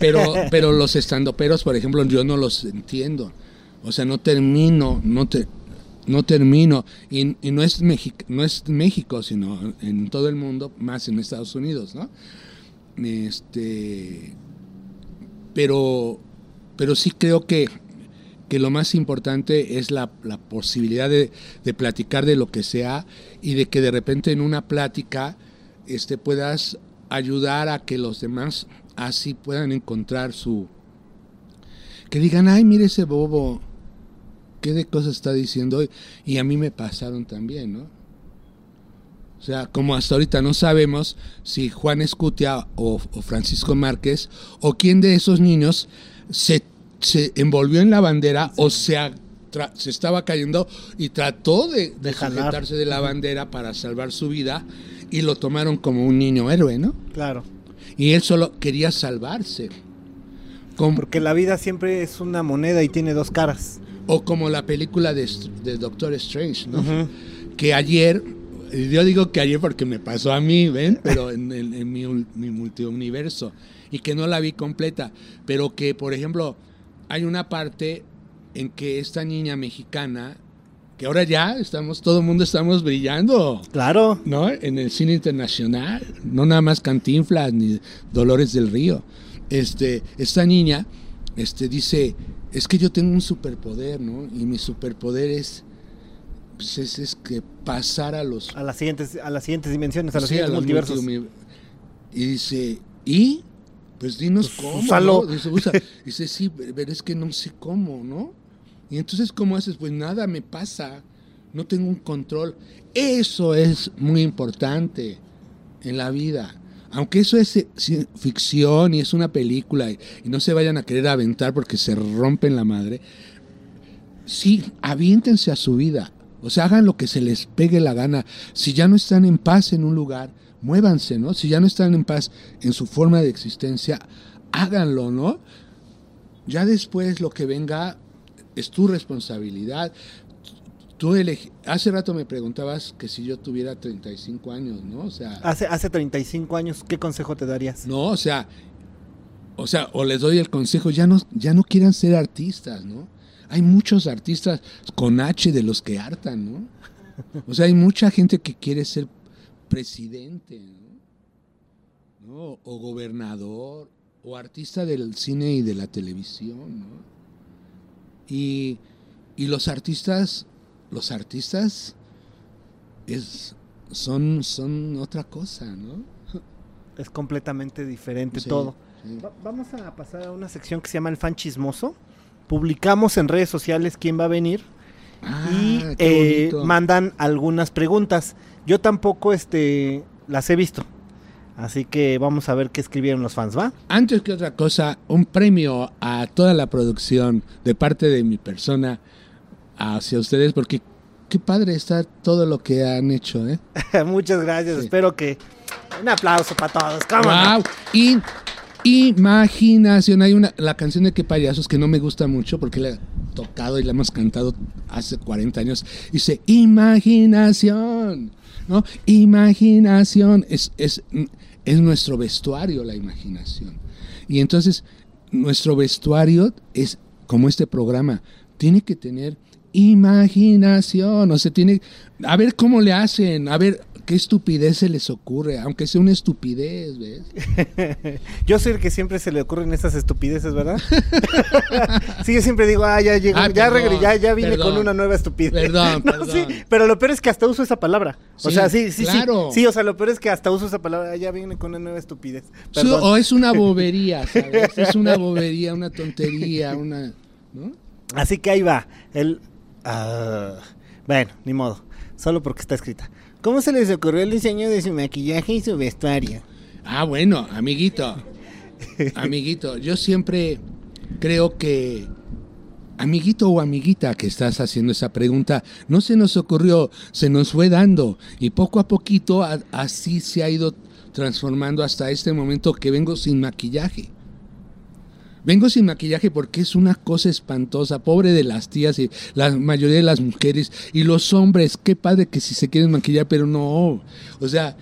B: Pero, <laughs> pero los estandoperos, por ejemplo, yo no los entiendo. O sea, no termino, no te, no termino. Y, y no es México, no es México, sino en todo el mundo, más en Estados Unidos, ¿no? Este, pero, pero sí creo que, que lo más importante es la, la posibilidad de, de platicar de lo que sea y de que de repente en una plática este, puedas ayudar a que los demás así puedan encontrar su... Que digan, ay, mire ese bobo, qué de cosas está diciendo hoy. Y a mí me pasaron también, ¿no? O sea, como hasta ahorita no sabemos si Juan Escutia o, o Francisco Márquez o quién de esos niños se, se envolvió en la bandera o se, estaba cayendo y trató de, de
A: De jalar.
B: sujetarse de la bandera para salvar su vida y lo tomaron como un niño héroe, ¿no?
A: Claro.
B: Y él solo quería salvarse. Como-
A: Porque la vida siempre es una moneda y tiene dos caras.
B: O como la película de, de Doctor Strange, ¿no? Que ayer, yo digo que ayer porque me pasó a mí, ¿ven? Pero en, en- en mi, mi multiuniverso. Y que no la vi completa. Pero que, por ejemplo, hay una parte en que esta niña mexicana, que ahora ya estamos, todo el mundo estamos brillando.
A: Claro.
B: ¿no? En el cine internacional, no nada más Cantinflas ni Dolores del Río. Este, esta niña este, dice, es que yo tengo un superpoder, ¿no? Y mi superpoder es, pues, es, es que pasar a los...
A: A las siguientes, a las siguientes dimensiones, a los
B: sí, a
A: siguientes
B: los
A: multiversos.
B: multiumi- Y dice, ¿y? Pues dinos
A: Pues,
B: cómo.
A: úsalo.
B: ¿no? Dice, usa. <laughs> Dice, sí, pero es que no sé cómo, ¿no? Y entonces, ¿cómo haces? Pues nada me pasa, no tengo un control. Eso es muy importante en la vida. Aunque eso es ci- ficción y es una película y, y no se vayan a querer aventar porque se rompen la madre, sí, aviéntense a su vida. O sea, hagan lo que se les pegue la gana. Si ya no están en paz en un lugar, muévanse, ¿no? Si ya no están en paz en su forma de existencia, háganlo, ¿no? Ya después lo que venga es tu responsabilidad. Tú Hace rato me preguntabas que si yo tuviera 35 años, ¿no? O sea,
A: Hace, hace 35 años, ¿qué consejo te darías?
B: no, o sea, o sea, o les doy el consejo, ya no, ya no quieran ser artistas, ¿no? hay muchos artistas con H de los que hartan, ¿no? O sea, hay mucha gente que quiere ser presidente, ¿no? ¿No? O gobernador, o artista del cine y de la televisión, ¿no? Y, y los artistas, los artistas es, son, son otra cosa, ¿no? <laughs>
A: Es completamente diferente
B: Sí,
A: todo.
B: sí.
A: Va- vamos a pasar a una sección que se llama el fan chismoso. Publicamos en redes sociales quién va a venir
B: Ah,
A: y eh, mandan algunas preguntas. Yo tampoco este, las he visto. Así que vamos a ver qué escribieron los fans, ¿va?
B: Antes que otra cosa, un premio a toda la producción de parte de mi persona hacia ustedes, porque qué padre está todo lo que han hecho, ¿eh? <laughs>
A: Muchas gracias.
B: Sí.
A: Espero que... Un aplauso para todos.
B: ¡Wow! Y imaginación. Hay una la canción de Qué payasos que no me gusta mucho porque la he tocado y la hemos cantado hace 40 años. Dice imaginación, ¿no? Imaginación es, es, es nuestro vestuario, la imaginación. Y entonces nuestro vestuario es como este programa, tiene que tener imaginación, o sea, tiene, a ver cómo le hacen, a ver qué estupidez se les ocurre, aunque sea una estupidez, ¿ves? <laughs>
A: Yo soy el que siempre se le ocurren esas estupideces, ¿verdad? <laughs> sí, yo siempre digo, ah, ya llegó,
B: Ah,
A: ya,
B: perdón,
A: regre- ya, ya vine
B: perdón.
A: con una nueva estupidez.
B: Perdón, <laughs>
A: No,
B: perdón.
A: sí, pero lo peor es que hasta uso esa palabra. o
B: Sí,
A: sea, sí, sí,
B: claro.
A: sí. Sí, o sea, lo peor es que hasta uso esa palabra, ah, ya vine con una nueva estupidez.
B: O es una bobería, ¿sabes? Es una bobería, una tontería, una... ¿no?
A: Así que ahí va. El. Ah, bueno, ni modo. Solo porque está escrita. ¿Cómo se les ocurrió el diseño de su maquillaje y su vestuario?
B: Ah, bueno, amiguito. <laughs> Amiguito, yo siempre creo que, amiguito o amiguita que estás haciendo esa pregunta, no se nos ocurrió, se nos fue dando y poco a poquito a- así se ha ido transformando hasta este momento que vengo sin maquillaje. Vengo sin maquillaje porque es una cosa espantosa, pobre de las tías y la mayoría de las mujeres y los hombres, qué padre que si se quieren maquillar, pero no, o sea,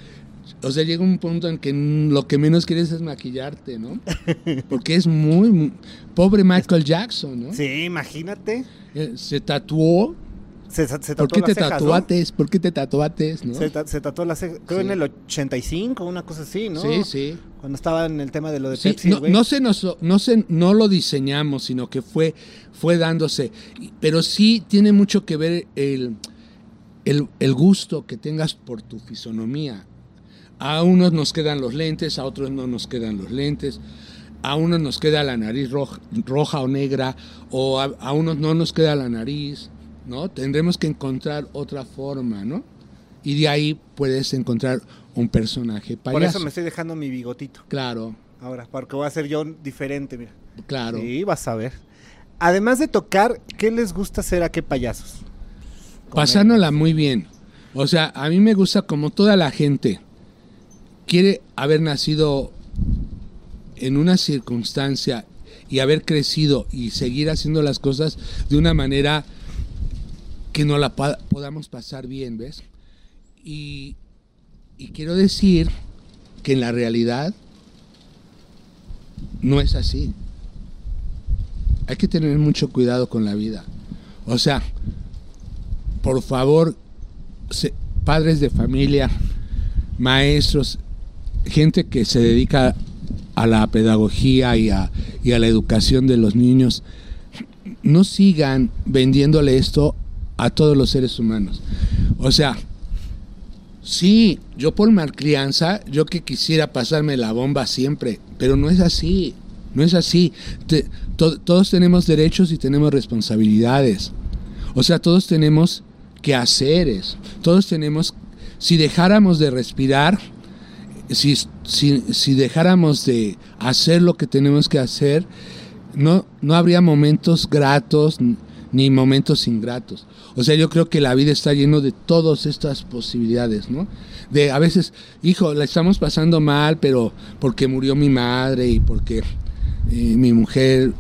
B: o sea, llega un punto en que lo que menos quieres es maquillarte, ¿no? <laughs> Porque es muy, muy- pobre Michael Jackson, ¿no?
A: Sí, imagínate.
B: Eh, Se tatuó.
A: Se, se tatuó
B: ¿Por qué
A: las
B: te
A: cejas, ¿no?
B: tatuates? ¿Por qué te tatuates, no?
A: Se, ta- se tatuó la ceja, creo
B: Sí.
A: en el 85, una cosa así, ¿no?
B: Sí, sí.
A: Cuando estaba en el tema de lo de
B: Sí,
A: Pepsi,
B: no, no se nos, no se, no lo diseñamos, sino que fue, fue dándose. Pero sí tiene mucho que ver el, el, el gusto que tengas por tu fisonomía. A unos nos quedan los lentes, a otros no nos quedan los lentes. A unos nos queda la nariz roja, roja o negra, o a, a unos no nos queda la nariz, ¿no? Tendremos que encontrar otra forma, ¿no? Y de ahí puedes encontrar un personaje payaso.
A: Por eso me estoy dejando mi bigotito.
B: Claro,
A: Ahora, porque voy a ser yo diferente, mira.
B: claro.
A: Sí, vas a ver. Además de tocar, ¿qué les gusta hacer a qué payasos?
B: Pasándola muy bien. O sea, a mí me gusta como toda la gente quiere haber nacido en una circunstancia y haber crecido y seguir haciendo las cosas de una manera que no la podamos pasar bien, ¿ves? Y, y quiero decir que en la realidad no es así. Hay que tener mucho cuidado con la vida. O sea, por favor, padres de familia, maestros, gente que se dedica a la pedagogía y a, y a la educación de los niños, no sigan vendiéndole esto a todos los seres humanos. O sea, sí, yo por malcrianza, yo que quisiera pasarme la bomba siempre, pero no es así, no es así. Todos tenemos derechos y tenemos responsabilidades. O sea, todos tenemos quehaceres, todos tenemos, si dejáramos de respirar, si, si, si dejáramos de hacer lo que tenemos que hacer, no, no habría momentos gratos ni momentos ingratos. O sea, yo creo que la vida está lleno de todas estas posibilidades, ¿no? De a veces, hijo, la estamos pasando mal, pero porque murió mi madre y porque eh, mi mujer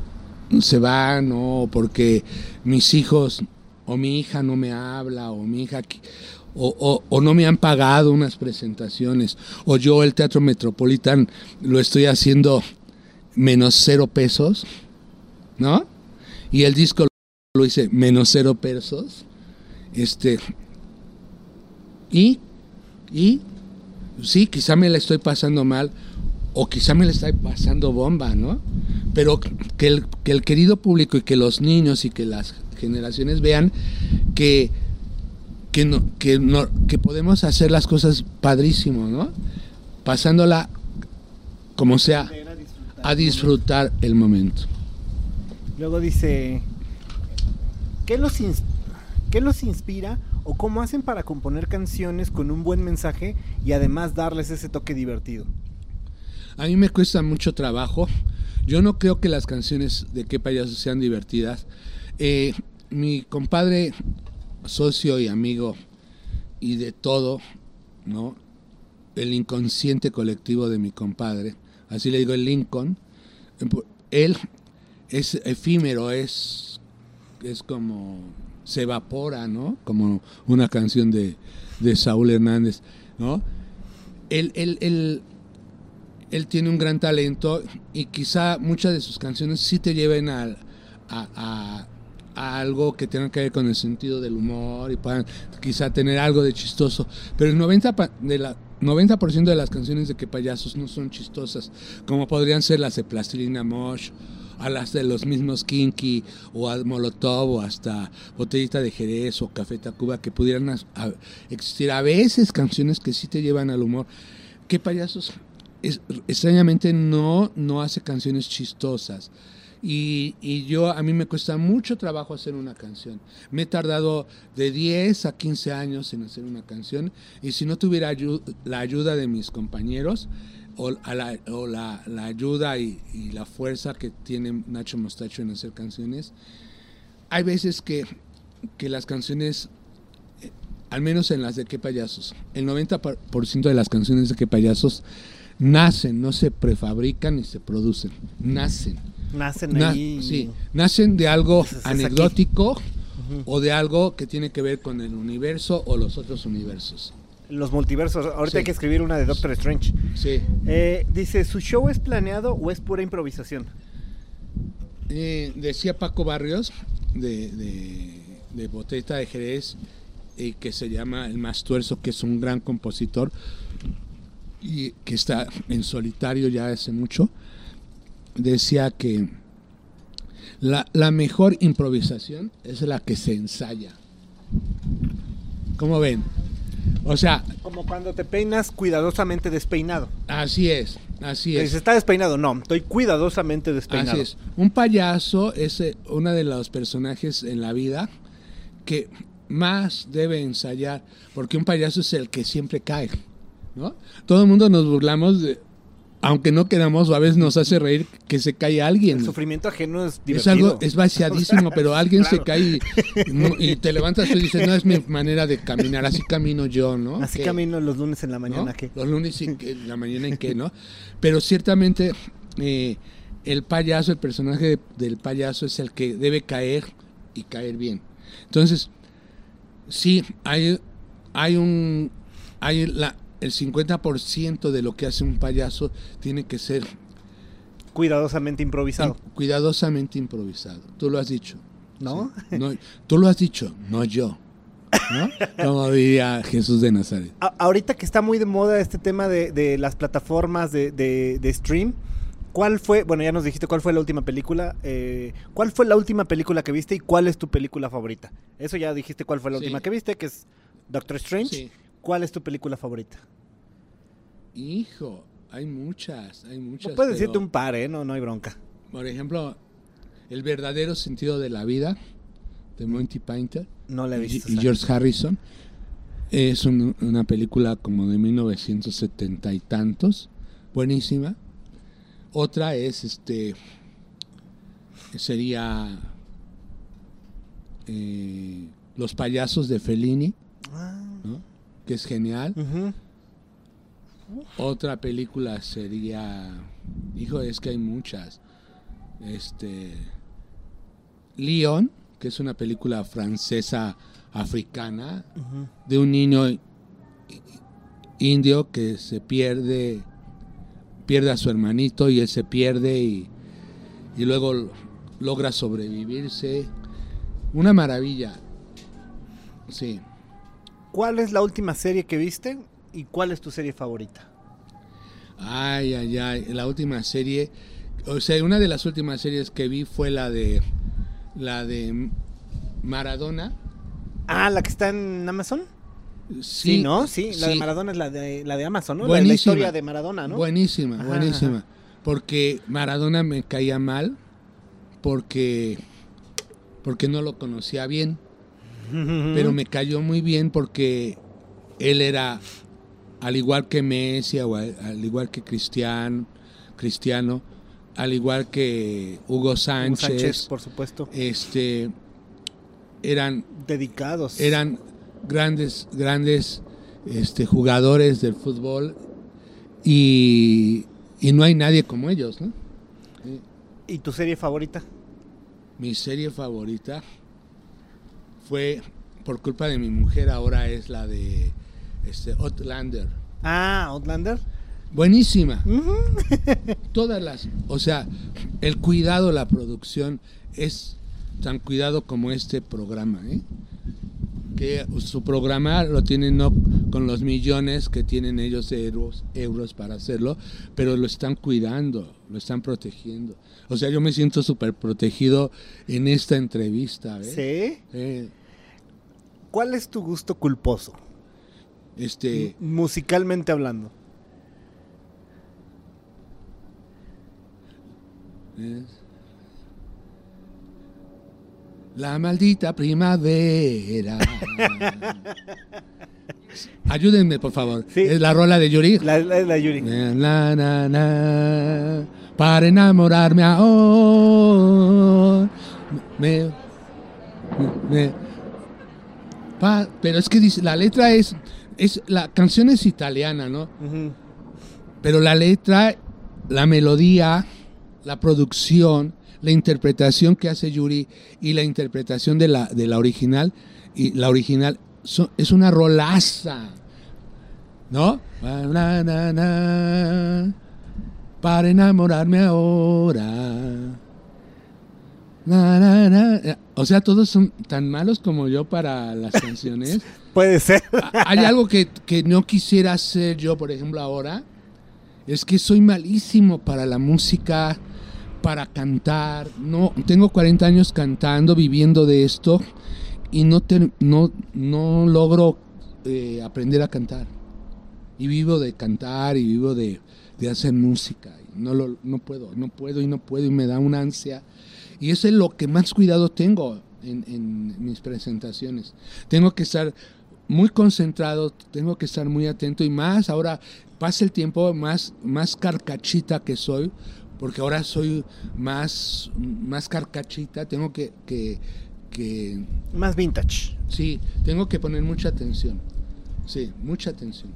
B: se va, ¿no? O porque mis hijos o mi hija no me habla o mi hija o, o- o no me han pagado unas presentaciones o yo el Teatro Metropolitan lo estoy haciendo menos cero pesos, ¿no? Y el disco lo hice menos cero pesos. Este. Y, y, sí, quizá me la estoy pasando mal, o quizá me la estoy pasando bomba, ¿no? Pero que el, que el querido público y que los niños y que las generaciones vean que, que, no, que, no, que podemos hacer las cosas padrísimo, ¿no? Pasándola como sea, a disfrutar el momento.
A: Luego dice, ¿qué los, ¿qué los inspira o cómo hacen para componer canciones con un buen mensaje y además darles ese toque divertido?
B: A mí me cuesta mucho trabajo. Yo no creo que las canciones de qué payaso sean divertidas. Eh, mi compadre, socio y amigo y de todo, ¿no? El inconsciente colectivo de mi compadre, así le digo el Lincoln, él es efímero, es, es como se evapora, ¿no? Como una canción de, de Saúl Hernández, ¿no? Él, él, él, él, tiene un gran talento y quizá muchas de sus canciones sí te lleven a, a, a, algo que tenga que ver con el sentido del humor y puedan quizá tener algo de chistoso, pero el 90% de, la, 90 de las canciones de Que Payasos no son chistosas, como podrían ser las de Plastilina Mosh a las de los mismos Kinky o a Molotov o hasta Botellita de Jerez o Café Tacuba que pudieran existir a veces canciones que sí te llevan al humor. ¿Qué payasos? extrañamente no, no hace canciones chistosas. Y, y, yo, a mí me cuesta mucho trabajo hacer una canción. Me he tardado de 10 a 15 años en hacer una canción y si no tuviera la ayuda de mis compañeros, o, la, o la, la, ayuda y, y, la fuerza que tiene Nacho Mostacho en hacer canciones. Hay veces que, que las canciones, eh, al menos en las de Qué Payasos, el 90% de las canciones de Qué Payasos nacen, no se prefabrican ni se producen, nacen.
A: Nacen ahí.
B: Sí, nacen de algo anecdótico uh -huh. o de algo que tiene que ver con el universo o los otros universos
A: los multiversos. Ahorita sí. hay que escribir una de Doctor Strange.
B: Sí.
A: Eh, dice, ¿su show es planeado o es pura improvisación?
B: Eh, decía Paco Barrios de, de, de Boteta de Jerez, eh, que se llama El Más Tuerzo, que es un gran compositor y que está en solitario ya hace mucho. Decía que la, la mejor improvisación es la que se ensaya. ¿Cómo ven? O sea.
A: Como cuando te peinas cuidadosamente despeinado.
B: Así es, así es.
A: Está despeinado, no, estoy cuidadosamente despeinado.
B: Así es. Un payaso es eh, uno de los personajes en la vida que más debe ensayar, porque un payaso es el que siempre cae, ¿no? Todo el mundo nos burlamos de, aunque no queramos, a veces nos hace reír que se cae alguien.
A: El sufrimiento ajeno es divertido.
B: Es algo, es vaciadísimo, pero alguien claro. se cae y, te levantas y dices, no es mi manera de caminar, así camino yo, ¿no?
A: Así
B: ¿Qué?
A: camino los lunes en la mañana,
B: ¿no?
A: ¿qué?
B: Los lunes en, en, la mañana en qué, ¿no? Pero ciertamente eh, el payaso, el personaje del payaso es el que debe caer y caer bien. Entonces, sí, hay, hay un... Hay la, el 50% de lo que hace un payaso tiene que ser
A: cuidadosamente improvisado.
B: Cuidadosamente improvisado. Tú lo has dicho.
A: ¿No?
B: Sí. <laughs> no tú lo has dicho, no yo. ¿no? <laughs> Como diría Jesús de Nazaret.
A: A ahorita que está muy de moda este tema de, de las plataformas de, de, de, stream, ¿cuál fue, bueno, ya nos dijiste cuál fue la última película, eh, cuál fue la última película que viste y cuál es tu película favorita? Eso ya dijiste cuál fue la sí. última que viste, que es Doctor Strange.
B: Sí.
A: ¿Cuál es tu película favorita?
B: Hijo, hay muchas, hay muchas.
A: No puedes pero, decirte un par, ¿eh? No, no hay bronca.
B: Por ejemplo, El verdadero sentido de la vida, de Monty Python.
A: No la he visto.
B: Y, y George Harrison. Es un, una película como de 1970 y tantos. Buenísima. Otra es este. Sería. Eh, Los payasos de Fellini.
A: Ah.
B: ¿no? Que es genial.
A: Uh -huh.
B: Otra película sería. Hijo, es que hay muchas. Este. Leon, que es una película francesa africana,
A: uh -huh.
B: de un niño indio que se pierde, pierde a su hermanito y él se pierde y, y luego logra sobrevivirse. una maravilla. Sí.
A: ¿Cuál es la última serie que viste y cuál es tu serie favorita?
B: Ay, ay, ay, la última serie, o sea, una de las últimas series que vi fue la de la de Maradona.
A: Ah, la que está en Amazon.
B: Sí,
A: ¿no? Sí, la de
B: sí.
A: Maradona es la de, la de Amazon, ¿no? La, historia de Maradona, ¿no?
B: Buenísima,
A: Ajá,
B: buenísima.
A: ajá.
B: Porque Maradona me caía mal porque porque no lo conocía bien, pero me cayó muy bien porque él era al igual que Messi, o al, al igual que Cristiano, Cristiano, al igual que Hugo
A: Hugo
B: Sánchez,
A: Sánchez, por supuesto.
B: este eran
A: Dedicados.
B: eran grandes, grandes este, jugadores del fútbol y, y no hay nadie como ellos, ¿no?
A: ¿Y tu serie favorita?
B: Mi serie favorita fue, por culpa de mi mujer, ahora es la de este, Outlander.
A: Ah, Outlander.
B: Buenísima. <laughs> Todas las, o sea, el cuidado, la producción es tan cuidado como este programa, ¿eh? Que su programa lo tienen no con los millones que tienen ellos de euros, euros para hacerlo, pero lo están cuidando, lo están protegiendo. O sea, yo me siento súper protegido en esta entrevista, ¿ves?
A: Sí.
B: Eh,
A: ¿Cuál es tu gusto culposo?
B: este,
A: M- Musicalmente hablando.
B: La maldita primavera. <laughs> Ayúdenme, por favor.
A: Sí.
B: Es la rola de Yuri.
A: La, la, la Yuri.
B: Na, na, na, para enamorarme ahora. Me, me- pa- pero es que dice, la letra es, es, la canción es italiana, ¿no? Pero la letra, la melodía, la producción, la interpretación que hace Yuri y la interpretación de la, de la original, y la original es una rolaza, ¿no? Na, na, na, para enamorarme ahora. Na, na, na. O sea, todos son tan malos como yo para las <laughs> canciones.
A: Puede ser.
B: Hay algo que, que no quisiera hacer yo, por ejemplo, ahora. Es que soy malísimo para la música, para cantar. No, tengo 40 años cantando, viviendo de esto y no, ter- no, no logro eh, aprender a cantar. Y vivo de cantar y vivo de, de hacer música. No, lo, no puedo, no puedo y no puedo y me da una ansia. Y eso es lo que más cuidado tengo en, en mis presentaciones. Tengo que estar muy concentrado, tengo que estar muy atento y más ahora pasa el tiempo, más, más carcachita que soy, porque ahora soy más, más carcachita, tengo que, que, que,
A: Más vintage.
B: sí, tengo que poner mucha atención. Sí, mucha atención.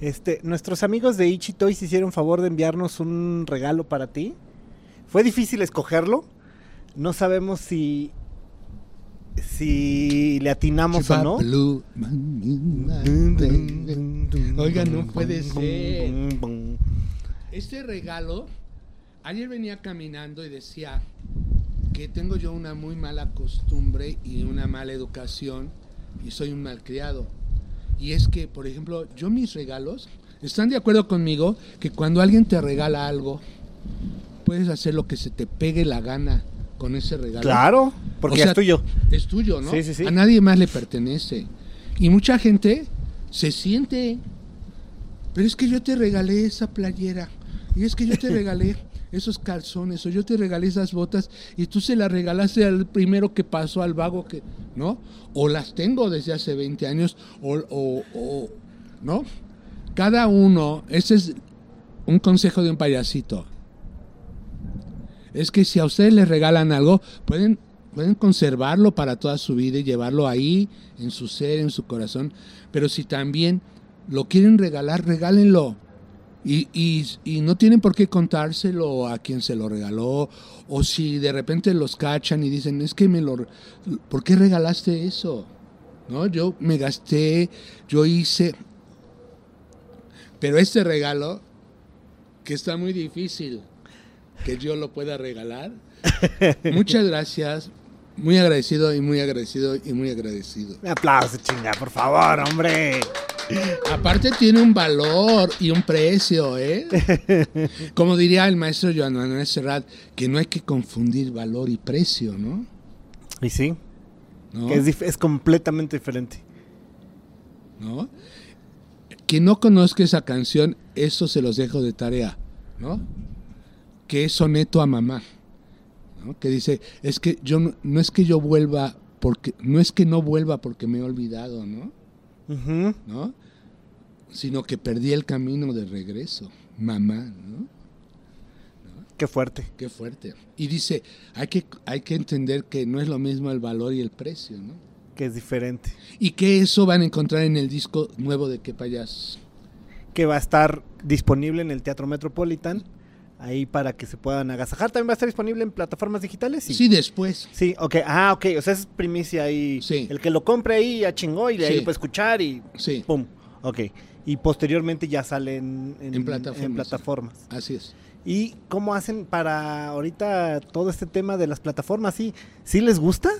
A: Este, nuestros amigos de Ichi Toys hicieron favor de enviarnos un regalo para ti. Fue difícil escogerlo. No sabemos si si le atinamos o no.
B: Blue, Oiga, no puede ser. Este regalo, ayer venía caminando y decía que tengo yo una muy mala costumbre y una mala educación y soy un malcriado. Y es que, por ejemplo, yo mis regalos, ¿están de acuerdo conmigo que cuando alguien te regala algo, puedes hacer lo que se te pegue la gana con ese regalo?
A: Claro, porque
B: O
A: ya
B: sea,
A: es tuyo.
B: Es tuyo, ¿no?
A: Sí, sí, sí.
B: A nadie más le pertenece. Y mucha gente se siente, pero es que yo te regalé esa playera, y es que yo te <laughs> regalé esos calzones, o yo te regalé esas botas, y tú se las regalaste al primero que pasó, al vago que, ¿no? O las tengo desde hace 20 años, o, o- ¿no? Cada uno, ese es un consejo de un payasito. Es que si a ustedes les regalan algo, pueden, pueden conservarlo para toda su vida y llevarlo ahí, en su ser, en su corazón. Pero si también lo quieren regalar, regálenlo. Y, y- y no tienen por qué contárselo a quien se lo regaló. O si de repente los cachan y dicen, es que me lo... ¿Por qué regalaste eso? ¿No? Yo me gasté, yo hice... Pero este regalo, que está muy difícil que yo lo pueda regalar. <laughs> Muchas gracias, muy agradecido y muy agradecido y muy agradecido.
A: Un aplauso, chinga, por favor, hombre.
B: Aparte tiene un valor y un precio, ¿eh? <laughs> Como diría el maestro Joan Manuel Serrat, que no hay que confundir valor y precio, ¿no?
A: Y sí,
B: ¿No?
A: que es, es completamente diferente.
B: ¿no? Quien no conozca esa canción, eso se los dejo de tarea, ¿no? Que es soneto a mamá, ¿no? Que dice, es que yo no, no es que yo vuelva porque no es que no vuelva porque me he olvidado, ¿no? ¿No? Sino que perdí el camino de regreso, mamá, ¿no?
A: Qué fuerte.
B: Qué fuerte. Y dice, hay que hay que entender que no es lo mismo el valor y el precio, ¿no?
A: Que es diferente.
B: Y que eso van a encontrar en el disco nuevo de Qué Payasos.
A: Que va a estar disponible en el Teatro Metropolitan. Ahí para que se puedan agasajar. También va a estar disponible en plataformas digitales.
B: Sí, después.
A: Sí, ok. Ah, ok. O sea, es primicia ahí.
B: Sí.
A: El que lo compre ahí ya chingó y de ahí
B: Sí.
A: lo puede escuchar y
B: Sí.
A: pum. Ok. Y posteriormente ya sale en,
B: plataformas,
A: en plataformas.
B: Así es.
A: ¿Y cómo hacen para ahorita todo este tema de las plataformas? ¿Sí, ¿Sí les gusta?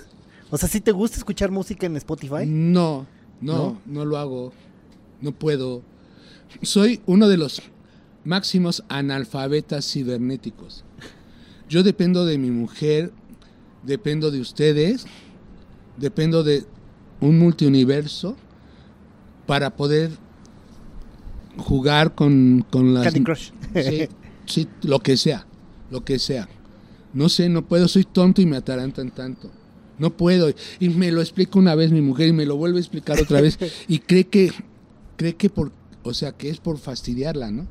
A: O sea, ¿sí te gusta escuchar música en Spotify?
B: No, no,
A: ¿No?
B: no, lo hago. No puedo. Soy uno de los máximos analfabetas cibernéticos. Yo dependo de mi mujer, dependo de ustedes, dependo de un multiuniverso para poder jugar con, con las...
A: Candy Crush.
B: Sí, <laughs> sí, lo que sea, lo que sea. No sé, no puedo, soy tonto y me atarantan tanto. No puedo. Y me lo explica una vez mi mujer y me lo vuelve a explicar otra vez. <laughs> Y cree que, cree que por, o sea, que es por fastidiarla, ¿no?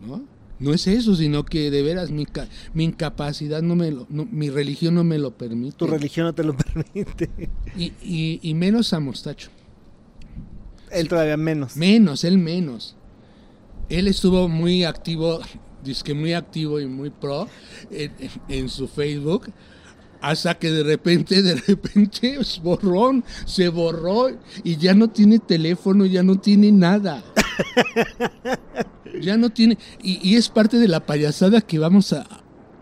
B: ¿No? No es eso, sino que de veras mi, mi incapacidad no me lo, no- mi religión no me lo permite.
A: Tu religión no te lo <laughs> permite.
B: Y, y, y menos a Mostacho.
A: Él todavía menos.
B: Menos, él menos. Él estuvo muy activo, <laughs> que muy activo y muy pro en, en su Facebook. Hasta que de repente, de repente, <laughs> es borrón, se borró y ya no tiene teléfono, ya no tiene nada. <laughs> Ya no tiene. Y, y es parte de la payasada que vamos a.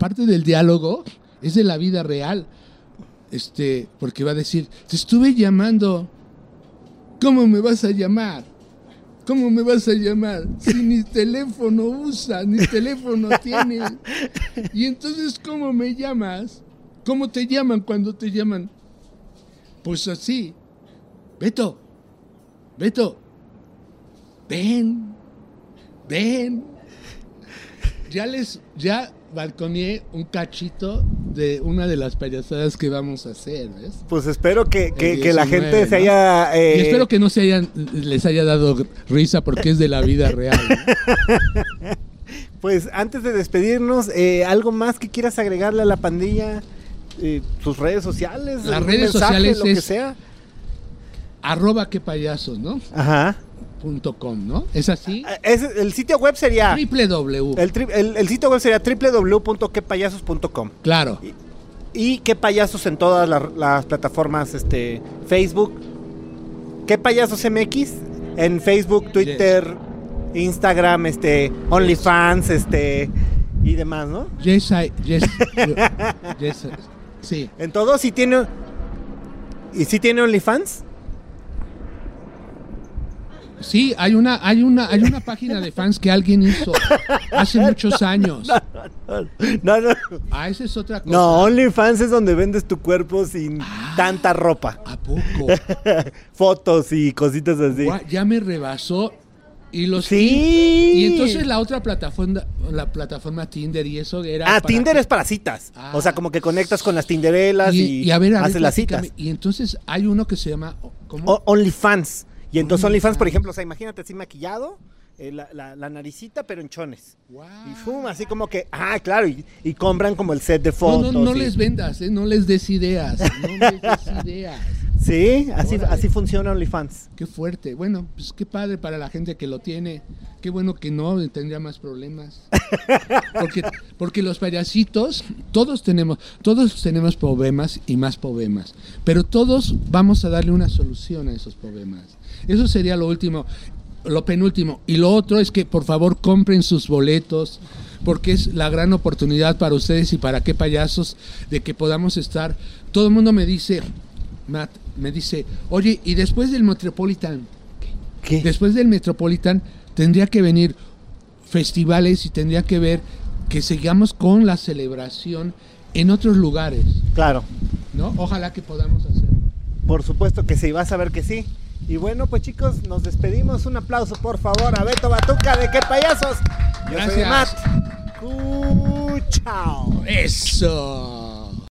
B: Parte del diálogo es de la vida real. Este, porque va a decir: Te estuve llamando. ¿Cómo me vas a llamar? ¿Cómo me vas a llamar? Si <laughs> ni teléfono usas, ni teléfono tienes. Y entonces, ¿cómo me llamas? ¿Cómo te llaman cuando te llaman? Pues así. Beto, Beto, ven, ven. Ya les, ya balconeé un cachito de una de las payasadas que vamos a hacer, ¿ves?
A: Pues espero que, que- que la
B: 19,
A: gente se haya... eh,
B: Y espero que no se hayan, les haya dado risa porque es de la vida real. ¿no? <laughs>
A: Pues antes de despedirnos, eh, ¿algo más que quieras agregarle a la pandilla? Eh, tus redes sociales,
B: Las redes
A: mensaje,
B: sociales
A: lo que sea.
B: Arroba que payasos, ¿no?
A: Ajá.
B: Punto com, ¿no? ¿Es así?
A: Eh, es- el sitio web sería...
B: Triple W.
A: El, tri- el- el sitio web sería www.quepayasos.com
B: Claro.
A: y qué payasos en todas la- las plataformas, este, Facebook, qué payasos MX en Facebook, Twitter, Instagram, este, OnlyFans, este y demás, ¿no?
B: Yes, I, yes, <laughs> yes, sí.
A: En todo, si tiene y si tiene OnlyFans,
B: Sí, hay una, hay una, hay una página de fans que alguien hizo hace <laughs> muchos años.
A: no, no,
B: Ah, esa es otra cosa.
A: no, OnlyFans es donde vendes tu cuerpo sin tanta ropa,
B: ¿A poco? <laughs>
A: fotos y cositas así.
B: Ya me rebasó y los
A: Sí.
B: y entonces la otra plataforma, la plataforma Tinder y eso era
A: Ah,
B: para
A: Tinder
B: que-
A: es para citas.
B: Ah.
A: o sea, como que conectas con las Tinderelas y,
B: y, y a ver, a ver,
A: haces las citas.
B: Y entonces hay uno que se llama
A: OnlyFans. Y entonces OnlyFans, por ejemplo, o sea, imagínate así maquillado, eh, la, la- la naricita, pero en chones. Y fum, así como que, ah, claro, y, y compran como el set de
B: No,
A: fotos.
B: no, no
A: y-
B: les vendas, ¿eh? no les des ideas, no les des <laughs> ideas.
A: Sí, así,
B: Órale.
A: así funciona OnlyFans.
B: Qué fuerte. Bueno, pues qué padre para la gente que lo tiene. Qué bueno que no tendría más problemas. <laughs> Porque, porque los payasitos, todos tenemos, todos tenemos problemas y más problemas. Pero todos vamos a darle una solución a esos problemas. Eso sería lo último, lo penúltimo. Y lo otro es que por favor compren sus boletos, porque es la gran oportunidad para ustedes y para qué payasos de que podamos estar. Todo el mundo me dice, Matt, me dice, oye, y después del Metropolitan,
A: ¿Qué?
B: después del Metropolitan tendría que venir festivales y tendría que ver que sigamos con la celebración en otros lugares,
A: Claro,
B: ¿no? Ojalá que podamos hacer.
A: por supuesto que sí, vas a ver que sí. Y bueno, pues chicos, nos despedimos. Un aplauso, por favor, a Beto Batuca de qué payasos. Yo soy
B: Gracias.
A: Matt. Cu- Chao.
B: Eso.